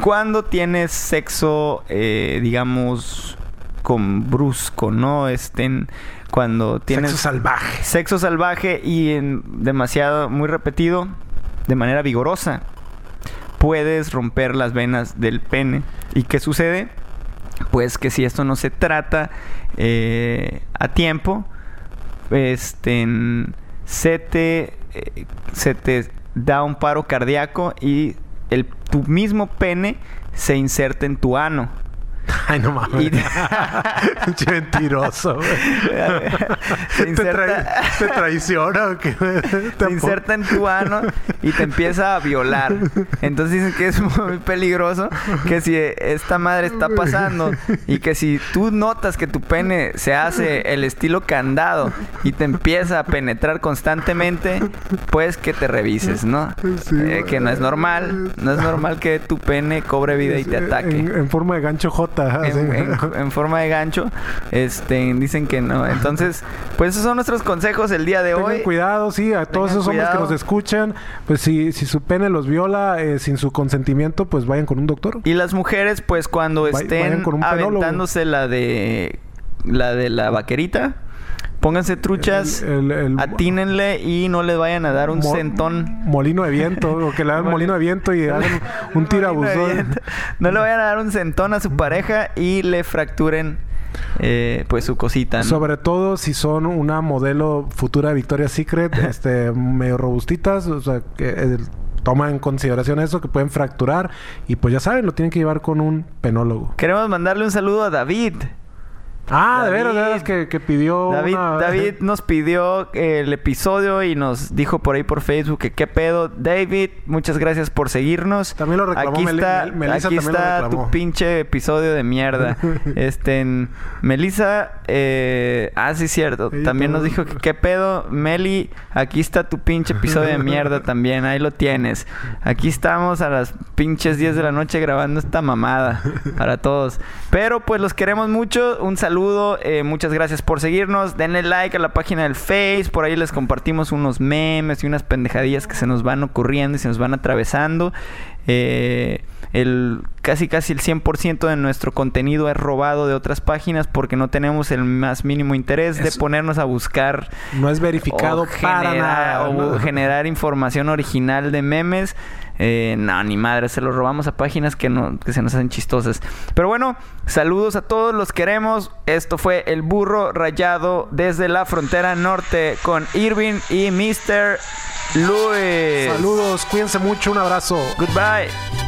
cuando tienes sexo, eh, digamos, con brusco, ¿no? Estén cuando tienes Sexo salvaje. sexo salvaje y en demasiado, muy repetido, de manera vigorosa, puedes romper las venas del pene. ¿Y qué sucede? Pues que si esto no se trata eh, a tiempo, este, se te, eh, se te da un paro cardíaco y el, tu mismo pene se inserta en tu ano. Ay, no mames. Mentiroso, ¿Te, traiciona o qué? Te inserta en tu ano y te empieza a violar. Entonces dicen que es muy peligroso que si esta madre está pasando y que si tú notas que tu pene se hace el estilo candado y te empieza a penetrar constantemente, pues que te revises, ¿no? Sí, Eh, que no es normal, no es normal que tu pene cobre vida y te ataque En, en forma de gancho J. en, en- en forma de gancho. Este, dicen que no. Entonces, pues esos son nuestros consejos el día de Tengan hoy. cuidado, sí, a todos Tengan esos hombres que nos escuchan, pues si, si su pene los viola eh, sin su consentimiento, pues vayan con un doctor. Y las mujeres, pues cuando estén aventándose la de la de la vaquerita, pónganse truchas, El- el- el- atínenle y no les vayan a dar un Mo- centón. Molino de viento, o que le hagan molino de viento y hagan un tirabuzón. No le vayan a dar un centón a su pareja y le fracturen eh, pues su cosita. ¿no? Sobre todo si son una modelo futura de Victoria's Secret, este, medio robustitas, o sea, que eh, toma en consideración eso, que pueden fracturar. Y pues ya saben, lo tienen que llevar con un penólogo. Queremos mandarle un saludo a David. Ah, de veras, de veras que, que pidió David, una- David nos pidió eh, el episodio y nos dijo por ahí por Facebook que qué pedo. David, muchas gracias por seguirnos. También lo reclamó Aquí está, Melissa aquí está tu pinche episodio de mierda. este, en- Melissa, eh, ah, sí, cierto. Ella También nos dijo que qué pedo. Meli, aquí está tu pinche episodio de mierda también. Ahí lo tienes. Aquí estamos a las pinches 10 de la noche grabando esta mamada para todos. Pero pues los queremos mucho. Un saludo. Eh, muchas gracias por seguirnos. Denle like a la página del Face. Por ahí les compartimos unos memes y unas pendejadillas que se nos van ocurriendo y se nos van atravesando. Eh, el casi casi el 100% de nuestro contenido es robado de otras páginas porque no tenemos el más mínimo interés de ponernos a buscar No es verificado o para generar, nada. o ¿no? generar información original de memes. Eh, no, ni madre, se los robamos a páginas que, no, que se nos hacen chistosas. Pero bueno, saludos a todos, los queremos. Esto fue El Burro Rayado desde la frontera norte con Irving y Mr. Luis. Saludos, cuídense mucho, un abrazo. Goodbye.